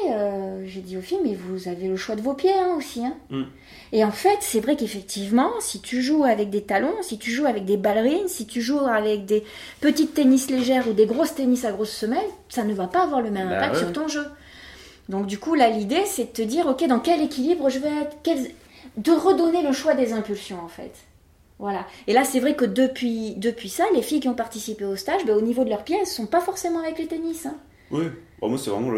[SPEAKER 2] j'ai dit aux filles, mais vous avez le choix de vos pieds hein, aussi. Hein. Mm. Et en fait, c'est vrai qu'effectivement, si tu joues avec des talons, si tu joues avec des ballerines, si tu joues avec des petites tennis légères ou des grosses tennis à grosses semelles, ça ne va pas avoir le même bah impact sur ton jeu. Donc du coup, là, l'idée, c'est de te dire, ok, dans quel équilibre je vais être, de redonner le choix des impulsions, en fait. Voilà. Et là, c'est vrai que depuis, depuis ça, les filles qui ont participé au stage, ben, au niveau de leurs pieds, elles sont pas forcément avec les tennis. Hein.
[SPEAKER 1] Oui. moi, c'est vraiment.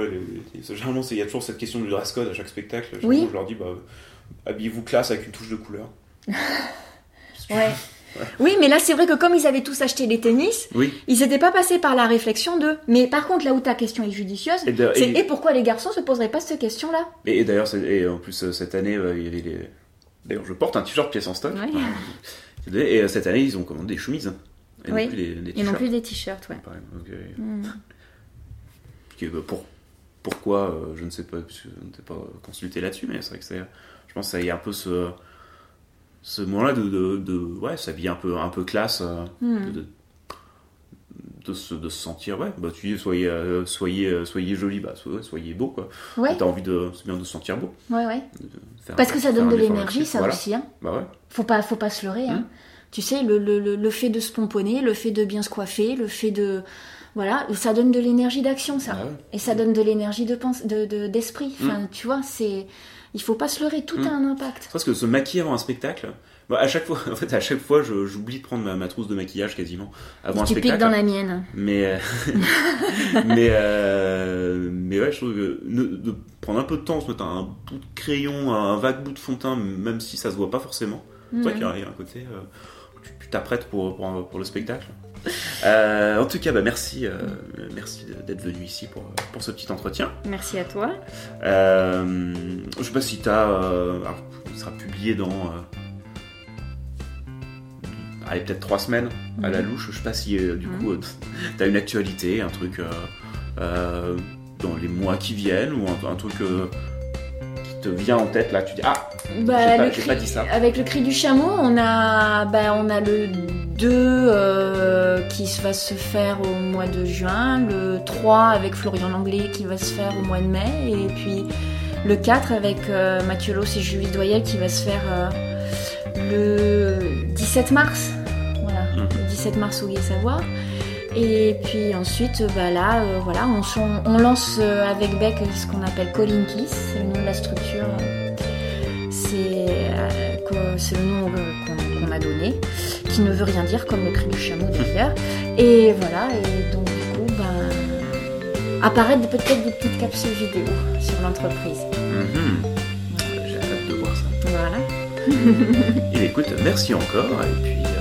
[SPEAKER 1] généralement, il y a toujours cette question du dress code à chaque spectacle. Oui. Je leur dis, bah, habillez-vous classe avec une touche de couleur.
[SPEAKER 2] ouais. Oui, mais là, c'est vrai que comme ils avaient tous acheté des tennis, ils n'étaient pas passés par la réflexion de. Mais par contre, là où ta question est judicieuse, c'est et, pourquoi les garçons se poseraient pas cette question-là?
[SPEAKER 1] Et, d'ailleurs, en plus, euh, cette année, euh, il y avait les. D'ailleurs, je porte un t-shirt pièce en stock. Et euh, cette année, ils ont commandé des chemises.
[SPEAKER 2] Et oui. non plus des, et non plus des t-shirts, ouais.
[SPEAKER 1] Hmm. pour, pourquoi, je ne sais pas, parce que je ne pas consulté là-dessus, mais c'est vrai que c'est. Je pense que ça y a un peu ce ce moment-là de, de, de, ouais, vie un peu, un peu classe, euh, hmm. de, de, se, de se sentir, ouais, bah tu dis, soyez, euh, soyez, euh, soyez joli, bah soyez beau, quoi. Ouais. T'as envie de, c'est bien de se sentir beau.
[SPEAKER 2] Ouais, ouais. Parce que ça donne de l'énergie, ça aussi, hein.
[SPEAKER 1] Bah ouais.
[SPEAKER 2] Faut pas, faut pas se leurrer, hein. Hmm. Tu sais, le, le, le, fait de se pomponner, le fait de bien se coiffer, le fait de, voilà, ça donne de l'énergie d'action, ça. Ah Et ça donne de l'énergie de pense, de, d'esprit. Hmm. Enfin, tu vois, c'est il faut pas se leurrer, tout a hmm. un impact.
[SPEAKER 1] Parce que se maquiller avant un spectacle, bah, à chaque fois, en fait, à chaque fois, j'oublie de prendre ma, trousse de maquillage quasiment avant un spectacle.
[SPEAKER 2] Tu piques dans la mienne.
[SPEAKER 1] Mais, euh, mais, euh, mais ouais, je trouve que de prendre un peu de temps, se mettre un bout de crayon, un vague bout de fond de teint, même si ça se voit pas forcément. C'est vrai qu'il y a un côté, euh, tu t'apprêtes pour, pour, pour, le spectacle. Euh, en tout cas, bah, merci, euh, merci d'être venu ici pour, pour ce petit entretien.
[SPEAKER 2] Merci à toi.
[SPEAKER 1] Je sais pas si tu as. il sera publié dans. allez, peut-être trois semaines à la mhm. louche. Je sais pas si du coup mhm. tu as une actualité, un truc dans les mois qui viennent ou un, un truc vient en tête là Tu dis ah,
[SPEAKER 2] bah, j'ai pas, dit ça. Avec le cri du chameau, on a, bah, on a le 2 euh, qui va se faire au mois de juin, le 3 avec Florian Langlais qui va se faire au mois de mai, et puis le 4 avec euh, Mathieu Loss et Julie Doyel qui va se faire euh, le 17 mars. Voilà, mmh. le 17 mars au Gué-Savoie. Et puis ensuite, bah là, euh, voilà, on, lance euh, avec Beck ce qu'on appelle Calling Kiss, c'est le nom de la structure. C'est euh, le nom qu'on a donné, qui ne veut rien dire comme le cri du chameau d'ailleurs. Et voilà, et donc du coup, ben, apparaître peut-être des petites capsules vidéo sur l'entreprise.
[SPEAKER 1] Mhm. J'ai hâte de voir ça.
[SPEAKER 2] Voilà.
[SPEAKER 1] et écoute, merci encore, et puis